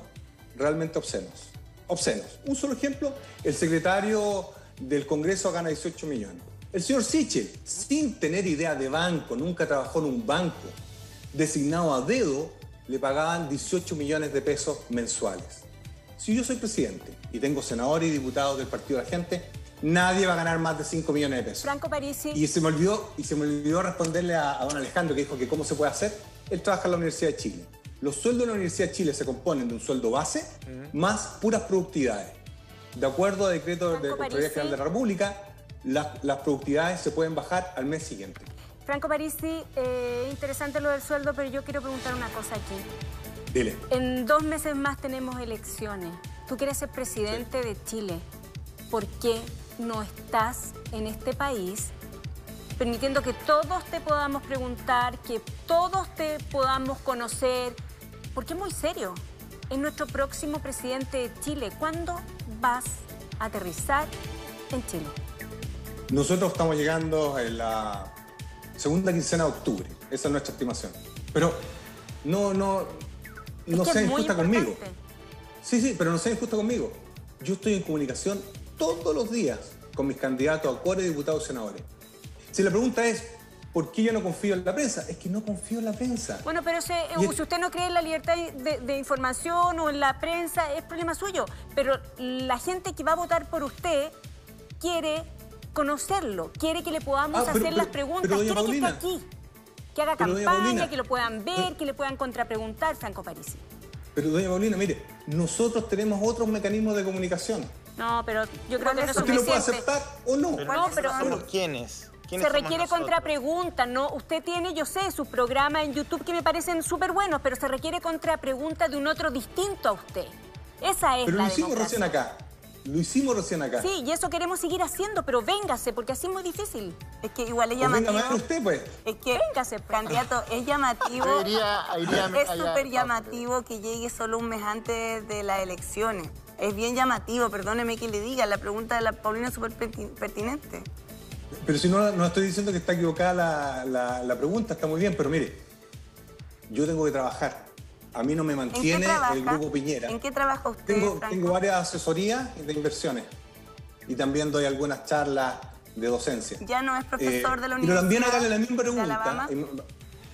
realmente obscenos. Obscenos. Un solo ejemplo, el secretario del Congreso gana 18 millones. El señor Sichel, sin tener idea de banco, nunca trabajó en un banco, designado a dedo, le pagaban 18 millones de pesos mensuales. Si yo soy presidente y tengo senadores y diputados del Partido de la Gente, nadie va a ganar más de 5 millones de pesos. Franco Parisi. Y se me olvidó, y se me olvidó responderle a, don Alejandro que dijo que cómo se puede hacer. Él trabaja en la Universidad de Chile. Los sueldos de la Universidad de Chile se componen de un sueldo base más puras productividades. De acuerdo al decreto de Contraloría General de la República, las, productividades se pueden bajar al mes siguiente. Franco Parisi, eh, interesante lo del sueldo, pero yo quiero preguntar una cosa aquí. Dile. En dos meses más tenemos elecciones. Tú quieres ser presidente de Chile. ¿Por qué no estás en este país permitiendo que todos te podamos preguntar, que todos te podamos conocer? Porque es muy serio. Es nuestro próximo presidente de Chile. ¿Cuándo vas a aterrizar en Chile? Nosotros estamos llegando en la segunda quincena de octubre. Esa es nuestra estimación. Pero no, no, no sean injusta conmigo. Sí, sí, pero no sean injusta conmigo. Yo estoy en comunicación todos los días con mis candidatos a core diputados y senadores. Si la pregunta es, ¿por qué yo no confío en la prensa? Es que no confío en la prensa. Bueno, pero si, usted no cree en la libertad de, de, información o en la prensa, es problema suyo. Pero la gente que va a votar por usted quiere conocerlo, quiere que le podamos ah, hacer las preguntas, quiere que esté aquí, que haga campaña, que lo puedan ver, que le puedan contrapreguntar, Franco Parisi. Pero doña Paulina, mire, nosotros tenemos otros mecanismos de comunicación. No, pero yo creo que no ¿Usted lo puede aceptar o no? no, pero ¿quiénes? se requiere contrapregunta, ¿no? Usted tiene, yo sé, su programa en YouTube que me parecen súper buenos, pero se requiere contrapregunta de un otro distinto a usted. Esa es pero la lo hicimos recién acá. Lo hicimos recién acá. Sí, y eso queremos seguir haciendo, pero véngase, porque así es muy difícil. Es que igual es llamativo. Venga, usted, pues. Es que, véngase, candidato, es llamativo. *laughs* es súper llamativo que llegue solo un mes antes de las elecciones. Es bien llamativo, perdóneme que le diga. La pregunta de la Paulina es súper pertinente. Pero si no, no estoy diciendo que está equivocada la, la pregunta, está muy bien, pero mire, yo tengo que trabajar a mí no me mantiene el Grupo Piñera. ¿En qué trabaja usted, Tengo, tengo varias asesorías de inversiones y también doy algunas charlas de docencia. Ya no es profesor de la universidad. Pero también hágale la misma pregunta.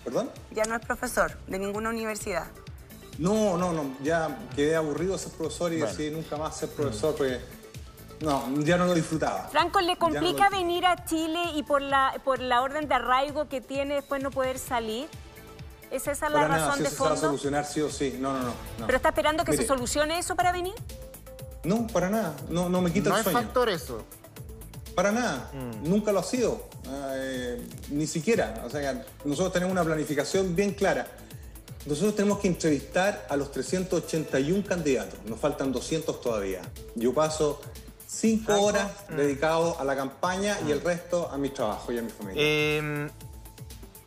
¿Perdón? Ya no es profesor de ninguna universidad. No, no, no. Ya quedé aburrido de ser profesor y decidí nunca más ser profesor porque no, ya no lo disfrutaba. Franco, ¿le complica venir a Chile y por la, por la orden de arraigo que tiene después no poder salir? ¿Es esa la razón de fondo? Se va a solucionar sí o sí. No, no, no. ¿Pero está esperando que se solucione eso para venir? No, para nada. No, no me quita el sueño. No es factor eso. Para nada. Mm. Nunca lo ha sido. Eh, ni siquiera. O sea, nosotros tenemos una planificación bien clara. Nosotros tenemos que entrevistar a los 381 candidatos. Nos faltan 200 todavía. Yo paso cinco horas mm. dedicados a la campaña y el resto a mi trabajo y a mi familia. Em,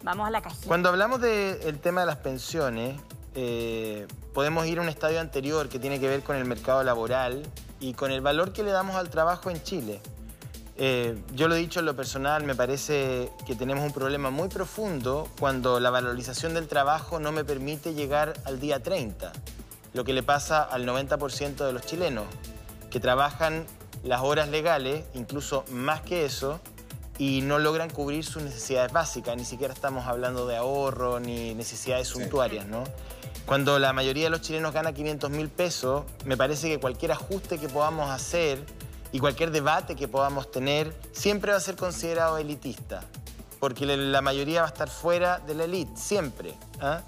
Vamos a la cajita. Cuando hablamos del tema de las pensiones, eh, podemos ir a un estadio anterior que tiene que ver con el mercado laboral y con el valor que le damos al trabajo en Chile. Eh, yo lo he dicho en lo personal, me parece que tenemos un problema muy profundo cuando la valorización del trabajo no me permite llegar al día 30, lo que le pasa al 90% de los chilenos, que trabajan las horas legales, incluso más que eso, y no logran cubrir sus necesidades básicas, ni siquiera estamos hablando de ahorro ni necesidades suntuarias, ¿no? Cuando la mayoría de los chilenos gana 500 mil pesos, me parece que cualquier ajuste que podamos hacer y cualquier debate que podamos tener siempre va a ser considerado elitista, porque la mayoría va a estar fuera de la élite, siempre. ¿ah?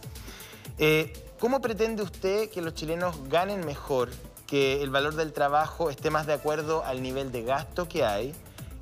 Eh, ¿Cómo pretende usted que los chilenos ganen mejor, que el valor del trabajo esté más de acuerdo al nivel de gasto que hay?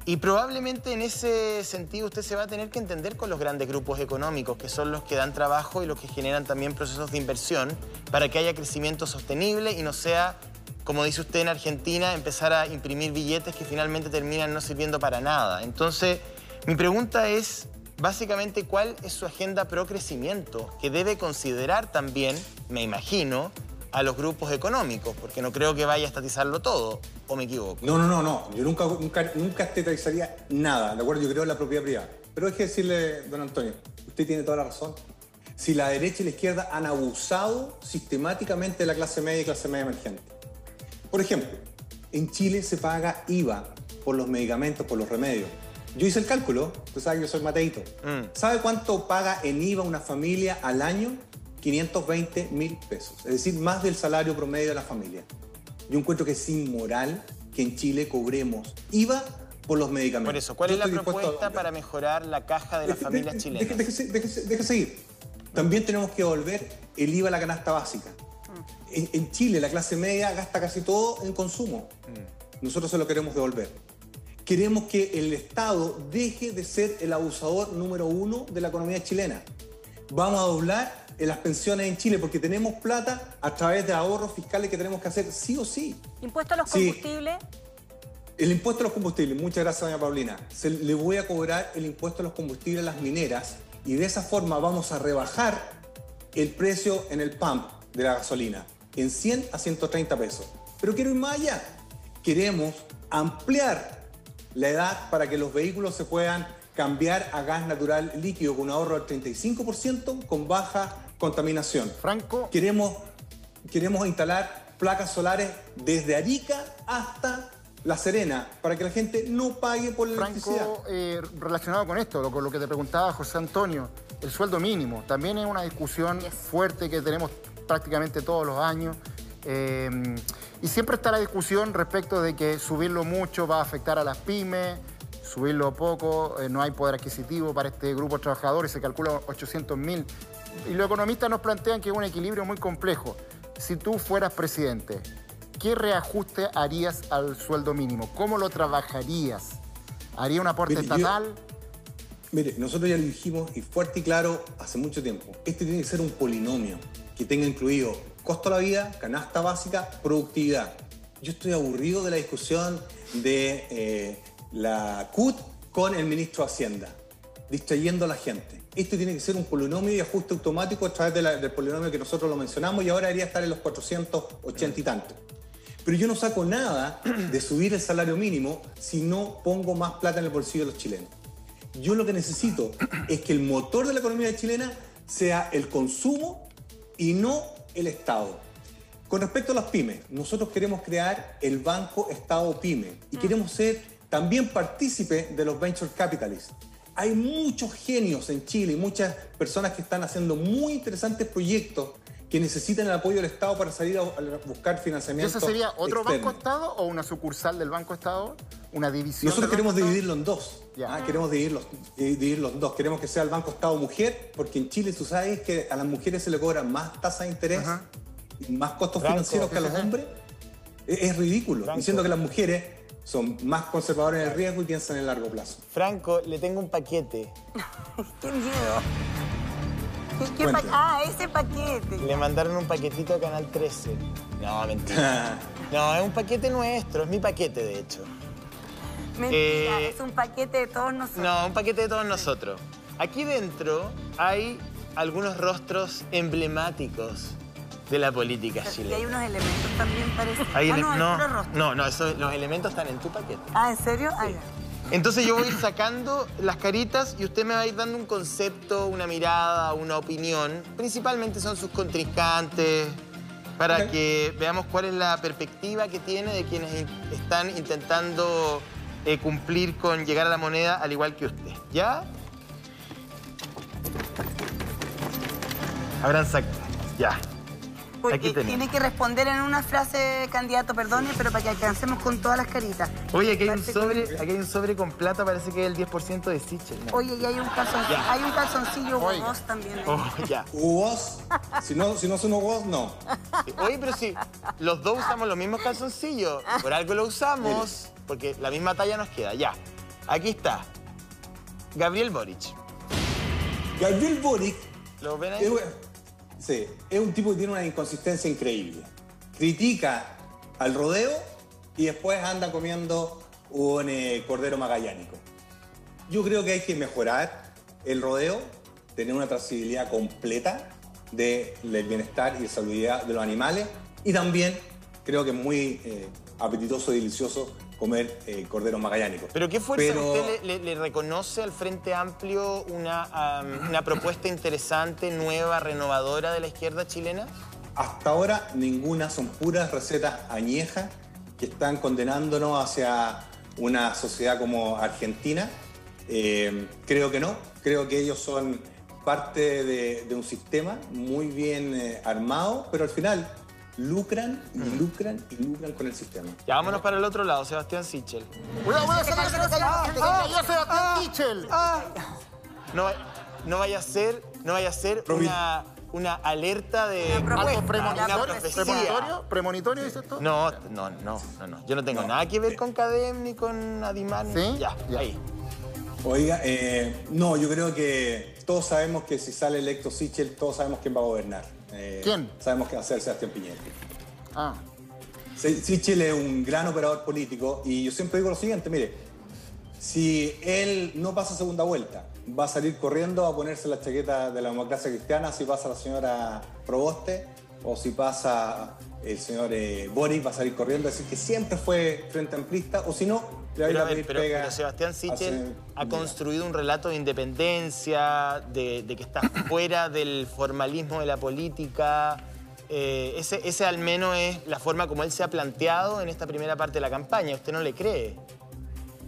Y probablemente en ese sentido usted se va a tener que entender con los grandes grupos económicos, que son los que dan trabajo y los que generan también procesos de inversión para que haya crecimiento sostenible y no sea, como dice usted en Argentina, empezar a imprimir billetes que finalmente terminan no sirviendo para nada. Entonces, mi pregunta es, básicamente, ¿cuál es su agenda pro crecimiento? Que debe considerar también, me imagino, a los grupos económicos, porque no creo que vaya a estatizarlo todo, ¿o me equivoco? No, no, no, no. Yo nunca, nunca, nunca estatizaría nada, ¿de acuerdo? Yo creo en la propiedad privada. Pero hay que decirle, don Antonio, usted tiene toda la razón. Si la derecha y la izquierda han abusado sistemáticamente de la clase media y clase media emergente. Por ejemplo, en Chile se paga IVA por los medicamentos, por los remedios. Yo hice el cálculo, usted sabe que yo soy mateito. Mm. ¿Sabe cuánto paga en IVA una familia al año? 520 mil pesos, es decir, más del salario promedio de la familia. Yo encuentro que es inmoral que en Chile cobremos IVA por los medicamentos. Por eso, ¿cuál es la propuesta para mejorar la caja de las familias chilenas? Deje, seguir. También tenemos que devolver el IVA a la canasta básica. Mm. En, Chile la clase media gasta casi todo en consumo. Mm. Nosotros se lo queremos devolver. Queremos que el Estado deje de ser el abusador número uno de la economía chilena. Vamos a doblar en las pensiones en Chile porque tenemos plata a través de ahorros fiscales que tenemos que hacer sí o sí. ¿Impuesto a los combustibles? El impuesto a los combustibles, muchas gracias, doña Paulina. Se le voy a cobrar el impuesto a los combustibles a las mineras y de esa forma vamos a rebajar el precio en el pump de la gasolina en 100 a 130 pesos. Pero quiero ir más allá. Queremos ampliar la edad para que los vehículos se puedan cambiar a gas natural líquido con un ahorro del 35% con baja contaminación. Franco. Queremos, queremos instalar placas solares desde Arica hasta La Serena, para que la gente no pague por la Franco, eh, relacionado con esto, con lo que te preguntaba José Antonio, el sueldo mínimo también es una discusión fuerte que tenemos prácticamente todos los años. Eh, y siempre está la discusión respecto de que subirlo mucho va a afectar a las pymes, subirlo poco, eh, no hay poder adquisitivo para este grupo de trabajadores, se calcula 800 mil. Y los economistas nos plantean que es un equilibrio muy complejo. Si tú fueras presidente, ¿qué reajuste harías al sueldo mínimo? ¿Cómo lo trabajarías? ¿Haría un aporte estatal? mire, nosotros ya lo dijimos y fuerte y claro hace mucho tiempo. Este tiene que ser un polinomio que tenga incluido costo de la vida, canasta básica, productividad. Yo estoy aburrido de la discusión de eh, la CUT con el ministro de Hacienda, distrayendo a la gente. Esto tiene que ser un polinomio y ajuste automático a través del polinomio que nosotros lo mencionamos y ahora debería estar en los 480 y tanto. Pero yo no saco nada *clears throat* de subir el salario mínimo si no pongo más plata en el bolsillo de los chilenos. Yo lo que necesito *clears throat* es que el motor de la economía chilena sea el consumo y no el Estado. Con respecto a las pymes, nosotros queremos crear el Banco Estado Pyme y queremos ser también partícipe de los venture capitalists. Hay muchos genios en Chile y muchas personas que están haciendo muy interesantes proyectos que necesitan el apoyo del Estado para salir a buscar ¿Y financiamiento. ese sería otro externo. Banco Estado o una sucursal del Banco Estado? ¿Una división? Nosotros queremos dividirlo en dos. Ah, queremos dividirlos, dividirlo en dos. Queremos que sea el Banco Estado Mujer, porque en Chile tú sabes que a las mujeres se le cobran más tasa de interés Ajá. más costos Franco, financieros que a los hombres. Es, es ridículo. Franco. Diciendo que las mujeres son más conservadoras en el riesgo y piensan en el largo plazo. Franco, le tengo un paquete. *laughs* ¡Qué miedo! ¿Qué, qué Cuente. pa- ah, ese paquete. Le mandaron un paquetito a Canal 13. No, mentira. *laughs* No, es un paquete nuestro, es mi paquete, de hecho. Mentira, Eh, es un paquete de todos nosotros. No, un paquete de todos nosotros. Aquí dentro hay algunos rostros emblemáticos de la política Y hay chilena. unos elementos también, parece. Hay ah, no, no, rostro. no, no, eso- los elementos están en tu paquete. Ah, ¿en serio? Ah, ya. Entonces yo voy sacando las caritas y usted me va a ir dando un concepto, una mirada, una opinión. Principalmente son sus contrincantes, para que veamos cuál es la perspectiva que tiene de quienes in- están intentando eh, cumplir con llegar a la moneda al igual que usted. ¿Ya? Habrán sacado. Ya. Porque tiene que responder en una frase, candidato, perdone, pero para que alcancemos con todas las caritas. Oye, aquí hay un sobre, aquí hay un sobre con plata, parece que es el 10% de Sichel. ¿no? Oye, y hay un, calzon- Ya. hay un calzoncillo vos también. Oh, ya. ¿Vos? Si no, si no son vos, no. Oye, pero si los dos usamos los mismos calzoncillos, por algo lo usamos, porque la misma talla nos queda. Ya, aquí está. Gabriel Boric. Gabriel Boric ¿Lo ven ahí? Sí, es un tipo que tiene una inconsistencia increíble. Critica al rodeo y después anda comiendo un eh, cordero magallánico. Yo creo que hay que mejorar el rodeo, tener una trazabilidad completa del bienestar y salubridad de los animales y también creo que es muy eh, apetitoso y delicioso comer eh, cordero magallánico. ¿Pero qué fuerza Pero- usted le, le- le reconoce al Frente Amplio una, una propuesta interesante, nueva, renovadora de la izquierda chilena? Hasta ahora ninguna, son puras recetas añejas que están condenándonos hacia una sociedad como Argentina. Eh, creo que no, creo que ellos son parte de, de un sistema muy bien eh, armado, pero al final lucran y lucran y lucran con el sistema. Ya vámonos para el otro lado, Sebastián Sichel. Cuidado, cayó, se cayó Sebastián Sichel. No, va- no vaya a ser, no vaya a ser una, una alerta de Una propuesta. ¿Algo una premonitorio? ¿Premonitorio? ¿Premonitorio dices tú? No, no, no, no, no. Yo no tengo nada que ver con Cadem ni con Adimar. ni- ¿Sí? Ya, Ya. ahí. Oiga, eh, no, yo creo que todos sabemos que si sale electo Sichel, todos sabemos quién va a gobernar. Eh, ¿Quién? Sabemos que va a ser Sebastián Piñera. Ah, Si- Sichel es un gran operador político y yo siempre digo lo siguiente, mire, si él no pasa segunda vuelta, va a salir corriendo a ponerse la chaqueta de la democracia cristiana si pasa la señora Proboste o si pasa el señor eh, Boric, va a salir corriendo a decir que siempre fue frente amplista o si no, le va a ir Pero, a pedir pero- pega pero Sebastián Sichel ha construido un relato de independencia, de, de que está *coughs* fuera del formalismo de la política. Eh, ese, ese al menos es la forma como él se ha planteado en esta primera parte de la campaña. ¿Usted no le cree?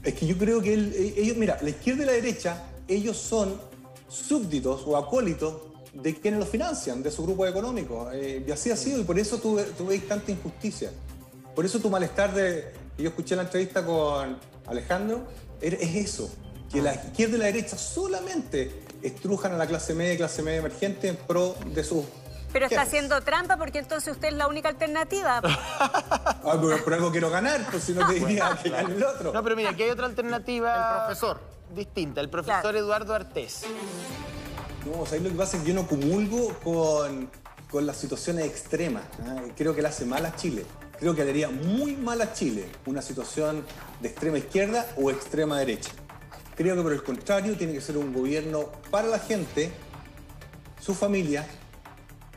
Es que yo creo que él- eh, ellos, mira, la izquierda y la derecha, ellos son súbditos o acólitos de quienes los financian, de su grupo económico. Eh, y así ha sido, y por eso tú, tú veis tanta injusticia. Por eso tu malestar de. que Yo escuché la entrevista con Alejandro, er- es eso, que la izquierda y la derecha solamente estrujan a la clase media y clase media emergente en pro de sus. Pero está haciendo trampa porque entonces usted es la única alternativa. *laughs* Ah, pero por algo quiero ganar, pues si no te diría que gane el otro. No, pero mira, aquí hay otra alternativa. El profesor. Distinta, el profesor Claro. Eduardo Artés. No, o sea, lo que pasa es que yo no comulgo con, con las situaciones extremas. ¿ah? Creo que le hace mal a Chile. Creo que le haría muy mal a Chile una situación de extrema izquierda o extrema derecha. Creo que por el contrario tiene que ser un gobierno para la gente, su familia,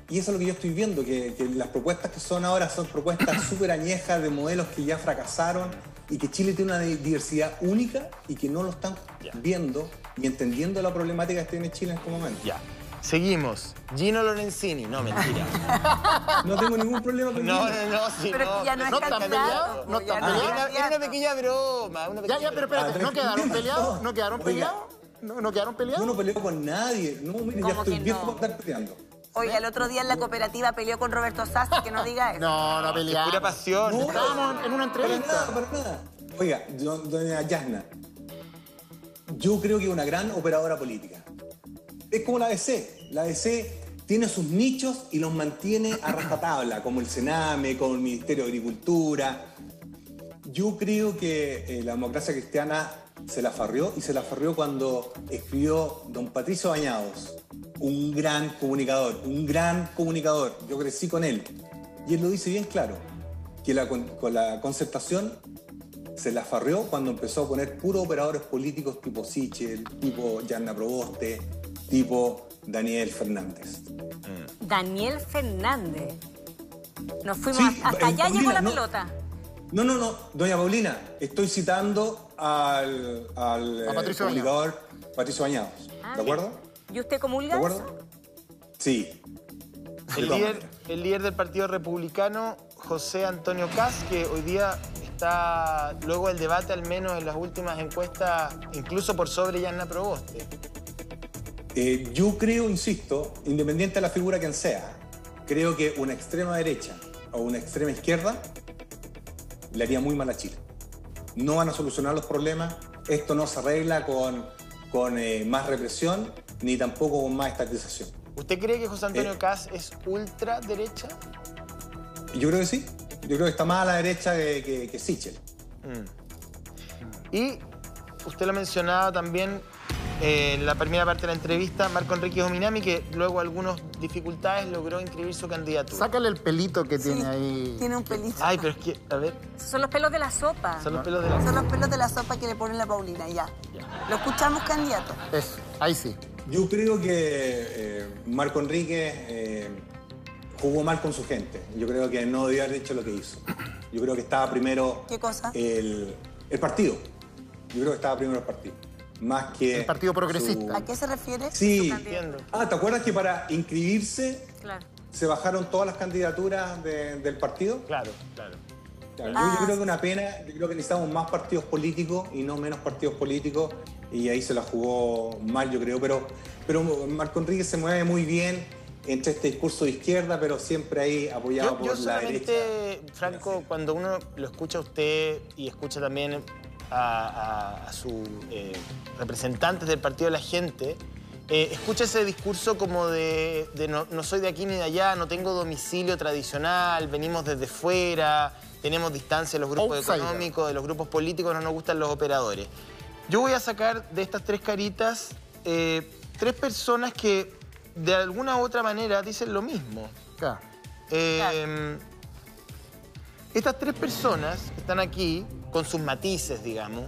y eso es lo que yo estoy viendo, que, que las propuestas que son ahora son propuestas *coughs* súper añejas de modelos que ya fracasaron y que Chile tiene una di- diversidad única y que no lo están viendo ni entendiendo la problemática que tiene Chile en este momento. Ya. Seguimos. Gino Lorenzini. No, mentira. *laughs* No tengo ningún problema con No, Gino. no, no, sí, Pero no. ya no es están peleados. no ya están no es Era una, era una candidato. pequeña broma. Una Ya, pequeña ya, pero broma. espérate, ¿no quedaron peleados? ¿No quedaron peleados? ¿No, no quedaron Yo peleados? no peleo con nadie. No, mire, ya ¿Cómo estoy que viejo no? para estar peleando. Oiga, el otro día en la cooperativa peleó con Roberto Sassi, que no diga eso. No, no pelearon. Pura pasión. No, Estábamos en una Para nada, entrevista. para nada. Oiga, yo- doña Yasna, yo creo que es una gran operadora política. Es como la ADC. La ADC tiene sus nichos y los mantiene a rajatabla, *coughs* como el Sename, como el Ministerio de Agricultura. Yo creo que eh, la democracia cristiana se la farrió y se la farrió cuando escribió don Patricio Bañados, un gran comunicador, un gran comunicador. Yo crecí con él. Y él lo dice bien claro, que la, con la concertación se la farrió cuando empezó a poner puros operadores políticos tipo Sichel, tipo Yanna Proboste, tipo Daniel Fernández. Daniel Fernández. Nos fuimos Sí, hasta eh, allá Paulina, llegó la no. pelota. No, no, no, doña Paulina, estoy citando al, al eh, Patricio comunicador Patricio Bañados. Ah, ¿De acuerdo? ¿Y usted ¿De comulga eso? acuerdo? Sí. El De líder, el líder del Partido Republicano, José Antonio Caz, que hoy día está, luego del debate, al menos en las últimas encuestas, incluso por sobre Yanna Proboste. Eh, yo creo, insisto, independiente de la figura quien sea, creo que una extrema derecha o una extrema izquierda le haría muy mal a Chile. No van a solucionar los problemas, esto no se arregla con, con eh, más represión ni tampoco con más estatización. ¿Usted cree que José Antonio Eh. Caz es ultraderecha? Yo creo que sí, yo creo que está más a la derecha que, que, que Sichel. Y usted lo mencionaba también eh, en la primera parte de la entrevista, Marco Enrique Ominami, que luego de algunas dificultades logró inscribir su candidatura. Sácale el pelito que Sí, tiene ahí. Tiene un pelito. Ay, pero es que, a ver, Son los pelos de la sopa. son los pelos de la... Son los pelos de la sopa que le pone la Paulina, ya. Lo escuchamos, candidato. Eso, ahí sí. Yo creo que eh, Marco Enrique eh, jugó mal con su gente. Yo creo que no debió haber hecho lo que hizo. Yo creo que estaba primero ¿Qué cosa? el, el partido. Yo creo que estaba primero el partido. Más que. El Partido Progresista. ¿A qué se refiere? Sí. Ah, ¿te acuerdas que para inscribirse Claro. se bajaron todas las candidaturas de- del partido? Claro, claro. Claro, yo- Ah. yo, creo que una pena, yo creo que necesitamos más partidos políticos y no menos partidos políticos y ahí se la jugó mal yo creo, pero, pero Marco Enrique se mueve muy bien entre este discurso de izquierda, pero siempre ahí apoyado Yo, por yo la derecha. Franco, cuando uno lo escucha a usted y escucha también a, a- a sus eh, representantes del Partido de la Gente, eh, escucha ese discurso como de, de no, no soy de aquí ni de allá, no tengo domicilio tradicional, venimos desde fuera, tenemos distancia de los grupos Outsider. económicos, de los grupos políticos, no nos gustan los operadores. Yo voy a sacar de estas tres caritas eh, tres personas que de alguna u otra manera dicen lo mismo. Claro. Eh, Estas tres personas que están aquí, con sus matices, digamos,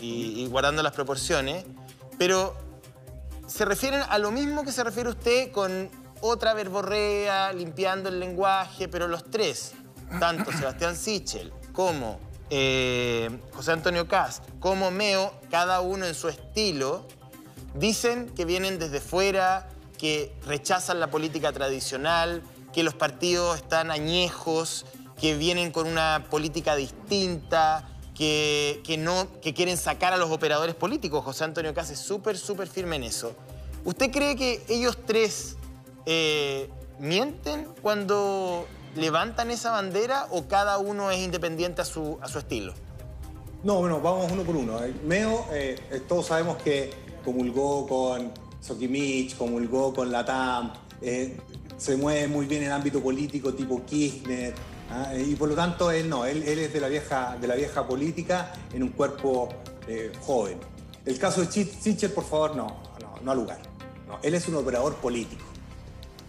y, y guardando las proporciones, pero se refieren a lo mismo que se refiere usted con otra verborrea, limpiando el lenguaje, pero los tres, tanto *coughs* Sebastián Sichel como eh, José Antonio Cast, como Meo, cada uno en su estilo, Dicen que vienen desde fuera, que rechazan la política tradicional, que los partidos están añejos, que vienen con una política distinta, que, que no, que quieren sacar a los operadores políticos. José Antonio Cas es súper, súper firme en eso. ¿Usted cree que ellos tres eh, mienten cuando levantan esa bandera o cada uno es independiente a su, a su estilo? No, bueno, vamos uno por uno. Eh, Meo, eh, todos sabemos que comulgó con Sokimich, comulgó con la TAM, eh, se mueve muy bien en el ámbito político tipo Kirchner, ¿ah? y por lo tanto él no, él, él es de la, vieja, de la vieja política en un cuerpo eh, joven. El caso de Sichel, por favor, no, no, no al lugar. No, él es un operador político.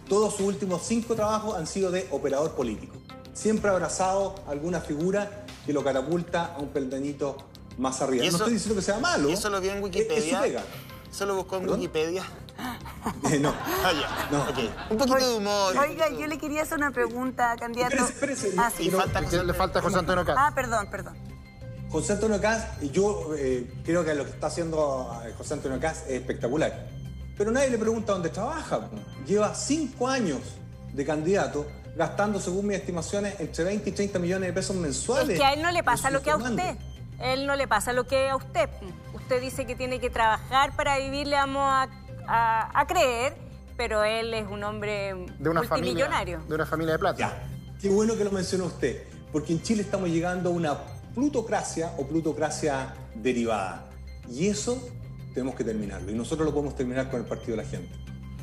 Todos sus últimos cinco trabajos han sido de operador político. Siempre ha abrazado alguna figura que lo catapulta a un peldañito más arriba. ¿Y eso- no estoy diciendo que sea malo. ¿Y eso lo vio en Es- Wikipedia? Es, su pega. ¿Eso lo buscó en. Wikipedia? *laughs* Eh, no. Ah, ya. No. Ok. Un poquito de humor. Oiga, yo le quería hacer una pregunta, candidato. Espérese, espérese. Ah, sí. Y falta ¿Qué José le falta a José Antonio Castro? Ah, perdón, perdón. José Antonio Caz, yo eh, creo que lo que está haciendo eh, José Antonio Caz es espectacular. pero nadie le pregunta dónde trabaja. Lleva cinco años de candidato gastando, según mis estimaciones, entre 20 y 30 millones de pesos mensuales. Es que a él no le pasa lo que a usted. Él no le pasa lo que a usted. Usted dice que tiene que trabajar para vivir, le vamos a, creer, pero él es un hombre de una multimillonario. Familia, de una familia de plata. Ya, qué bueno que lo mencionó usted, porque en Chile estamos llegando a una plutocracia o plutocracia derivada. Y eso tenemos que terminarlo. Y nosotros lo podemos terminar con el Partido de la Gente.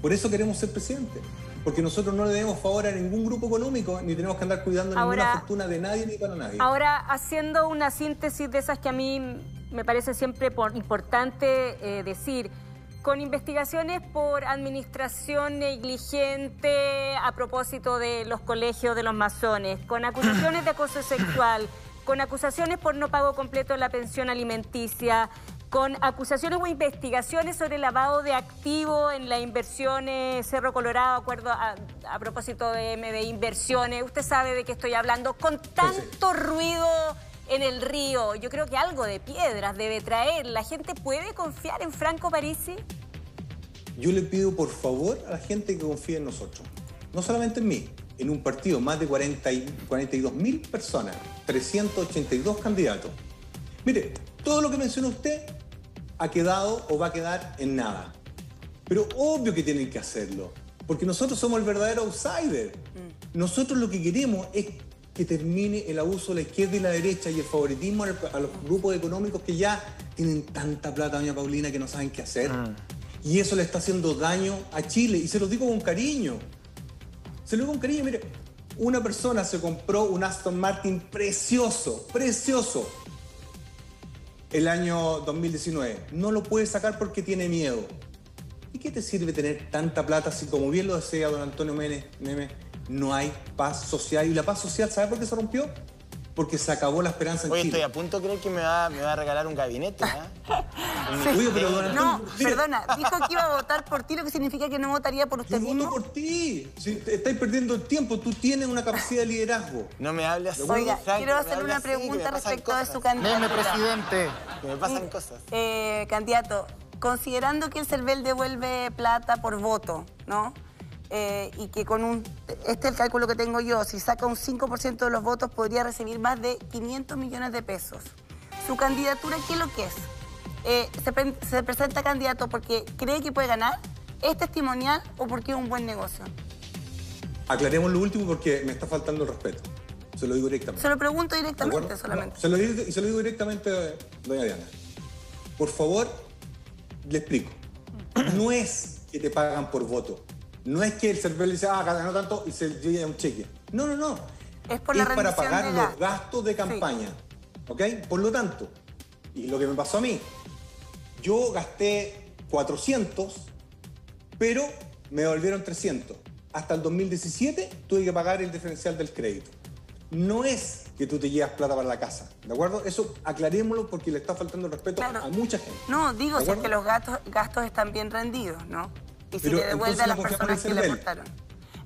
Por eso queremos ser presidente. Porque nosotros no le debemos favor a ningún grupo económico, ni tenemos que andar cuidando ninguna fortuna de nadie ni para nadie. Ahora, haciendo una síntesis de esas que a mí me parece siempre importante eh, decir, con investigaciones por administración negligente a propósito de los colegios de los masones, con acusaciones de acoso sexual, con acusaciones por no pago completo de la pensión alimenticia, con acusaciones o investigaciones sobre lavado de activos en la inversión Cerro Colorado, acuerdo a, propósito de MB Inversiones. Usted sabe de qué estoy hablando. Con tanto ruido en el río, yo creo que algo de piedras debe traer. ¿La gente puede confiar en Franco Parisi? Yo le pido por favor a la gente que confíe en nosotros. No solamente en mí, en un partido, más de 40 y 42 mil personas, 382 candidatos. Mire, todo lo que mencionó usted ha quedado o va a quedar en nada. Pero obvio que tienen que hacerlo, porque nosotros somos el verdadero outsider. Mm. Nosotros lo que queremos es que termine el abuso de la izquierda y la derecha y el favoritismo a los grupos económicos que ya tienen tanta plata, doña Paulina, que no saben qué hacer. Mm. Y eso le está haciendo daño a Chile. Y se lo digo con cariño. Se lo digo con cariño. Mire, una persona se compró un Aston Martin precioso, precioso el año 2019. No lo puede sacar porque tiene miedo. ¿Y qué te sirve tener tanta plata si, como bien lo decía don Antonio Mene, no hay paz social? ¿Y la paz social, ¿sabe por qué se rompió? Porque se acabó la esperanza en Oye, Chile. estoy a punto de creer que me va, me va a regalar un gabinete, *laughs* ¿eh? pero no, perdona, dijo que iba a votar por ti, lo que significa que no votaría por usted Yo mismo. voto por ti. Si estáis perdiendo el tiempo, tú tienes una capacidad de liderazgo. No me hables así. Oiga, quiero hacerle una pregunta respecto de su candidato. Deme, presidente. Que me pasan cosas. Eh, candidato, considerando que el CERVEL devuelve plata por voto, ¿no? Eh, y que con un, este es el cálculo que tengo yo, si saca un 5% de los votos podría recibir más de 500 millones de pesos. ¿Su candidatura qué es lo que es? Eh, se, presenta candidato porque cree que puede ganar? ¿Es testimonial o porque es un buen negocio? Aclaremos lo último porque me está faltando el respeto. Se lo digo directamente. Se lo pregunto directamente solamente. se lo digo, y se lo digo directamente, doña Diana. Por favor, le explico. No es que te pagan por voto. No es que el servidor le dice, ah, ganó tanto y se lleve un cheque. No, no, no. Es, por la para pagar los gastos de campaña. ¿Ok? Por lo tanto, y lo que me pasó a mí, yo gasté 400, pero me devolvieron 300. Hasta el 2017 tuve que pagar el diferencial del crédito. No es que tú te llevas plata para la casa, ¿de acuerdo? Eso aclarémoslo porque le está faltando el respeto a mucha gente. No, digo, si es que los gastos, gastos están bien rendidos, ¿no? Y si le devuelve a las personas que le aportaron.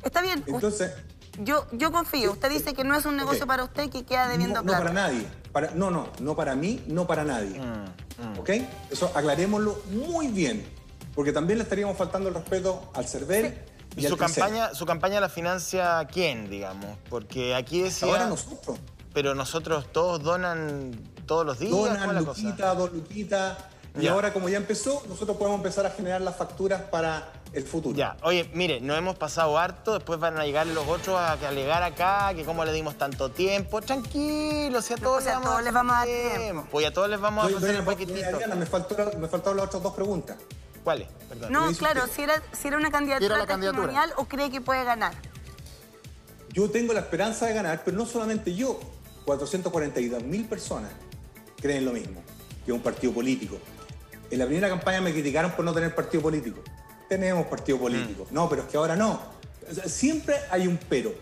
Está bien. Entonces, yo, yo confío. Usted dice que no es un negocio para usted que queda debiendo no, plata. No para nadie. Para, no, no, no para mí, no para nadie. Mm, mm. ¿Ok? Eso aclarémoslo muy bien. Porque también le estaríamos faltando el respeto al CERVEL. Y, su campaña, su campaña la financia quién, digamos? Porque aquí decía... Ahora nosotros. Pero nosotros todos donan todos los días. Donan, Luquita, dos Luquita. Y ahora, como ya empezó, nosotros podemos empezar a generar las facturas para el futuro. Ya, oye, mire, nos hemos pasado harto, después van a llegar los otros a alegar acá, que cómo le dimos tanto tiempo. Tranquilo, si a todos, les, vamos les vamos a dar tiempo. Pues a todos les vamos a hacer un poquitito. me, faltó, me faltaron las otras dos preguntas. ¿Cuáles? Perdón. No, claro, si era, si era una candidatura testimonial o cree que puede ganar. Yo tengo la esperanza de ganar, pero no solamente yo. 442 mil personas creen lo mismo, que es un partido político. En la primera campaña me criticaron por no tener partido político. Tenemos partido político. Mm. No, pero es que ahora no. siempre hay un pero.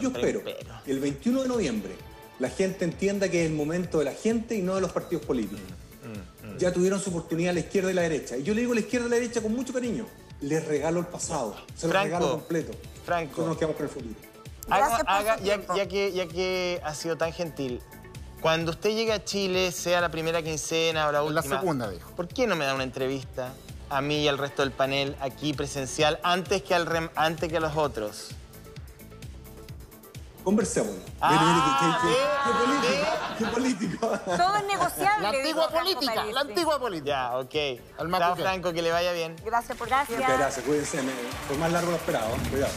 Yo espero que el 21 de noviembre la gente entienda que es el momento de la gente y no de los partidos políticos. Mm, mm, ya tuvieron su oportunidad la izquierda y la derecha. Y yo le digo a la izquierda y la derecha con mucho cariño. Les regalo el pasado. Se lo regalo completo. Franco. nos quedamos con el futuro. ya, que, ya que ha sido tan gentil, cuando usted llegue a Chile, sea la primera quincena o la última... La segunda, dijo. ¿Por qué no me da una entrevista? a mí y al resto del panel aquí presencial antes que, al rem- antes que a los otros? Conversemos. Ah, qué, qué- ¿ve? qué político, qué político. Todo es negociable. La antigua política, la antigua política. Ya, ok. Al. Franco, que le vaya bien. Gracias por Gracias. Muchas gracias, cuídense. Fue más largo de lo esperado. Cuidado.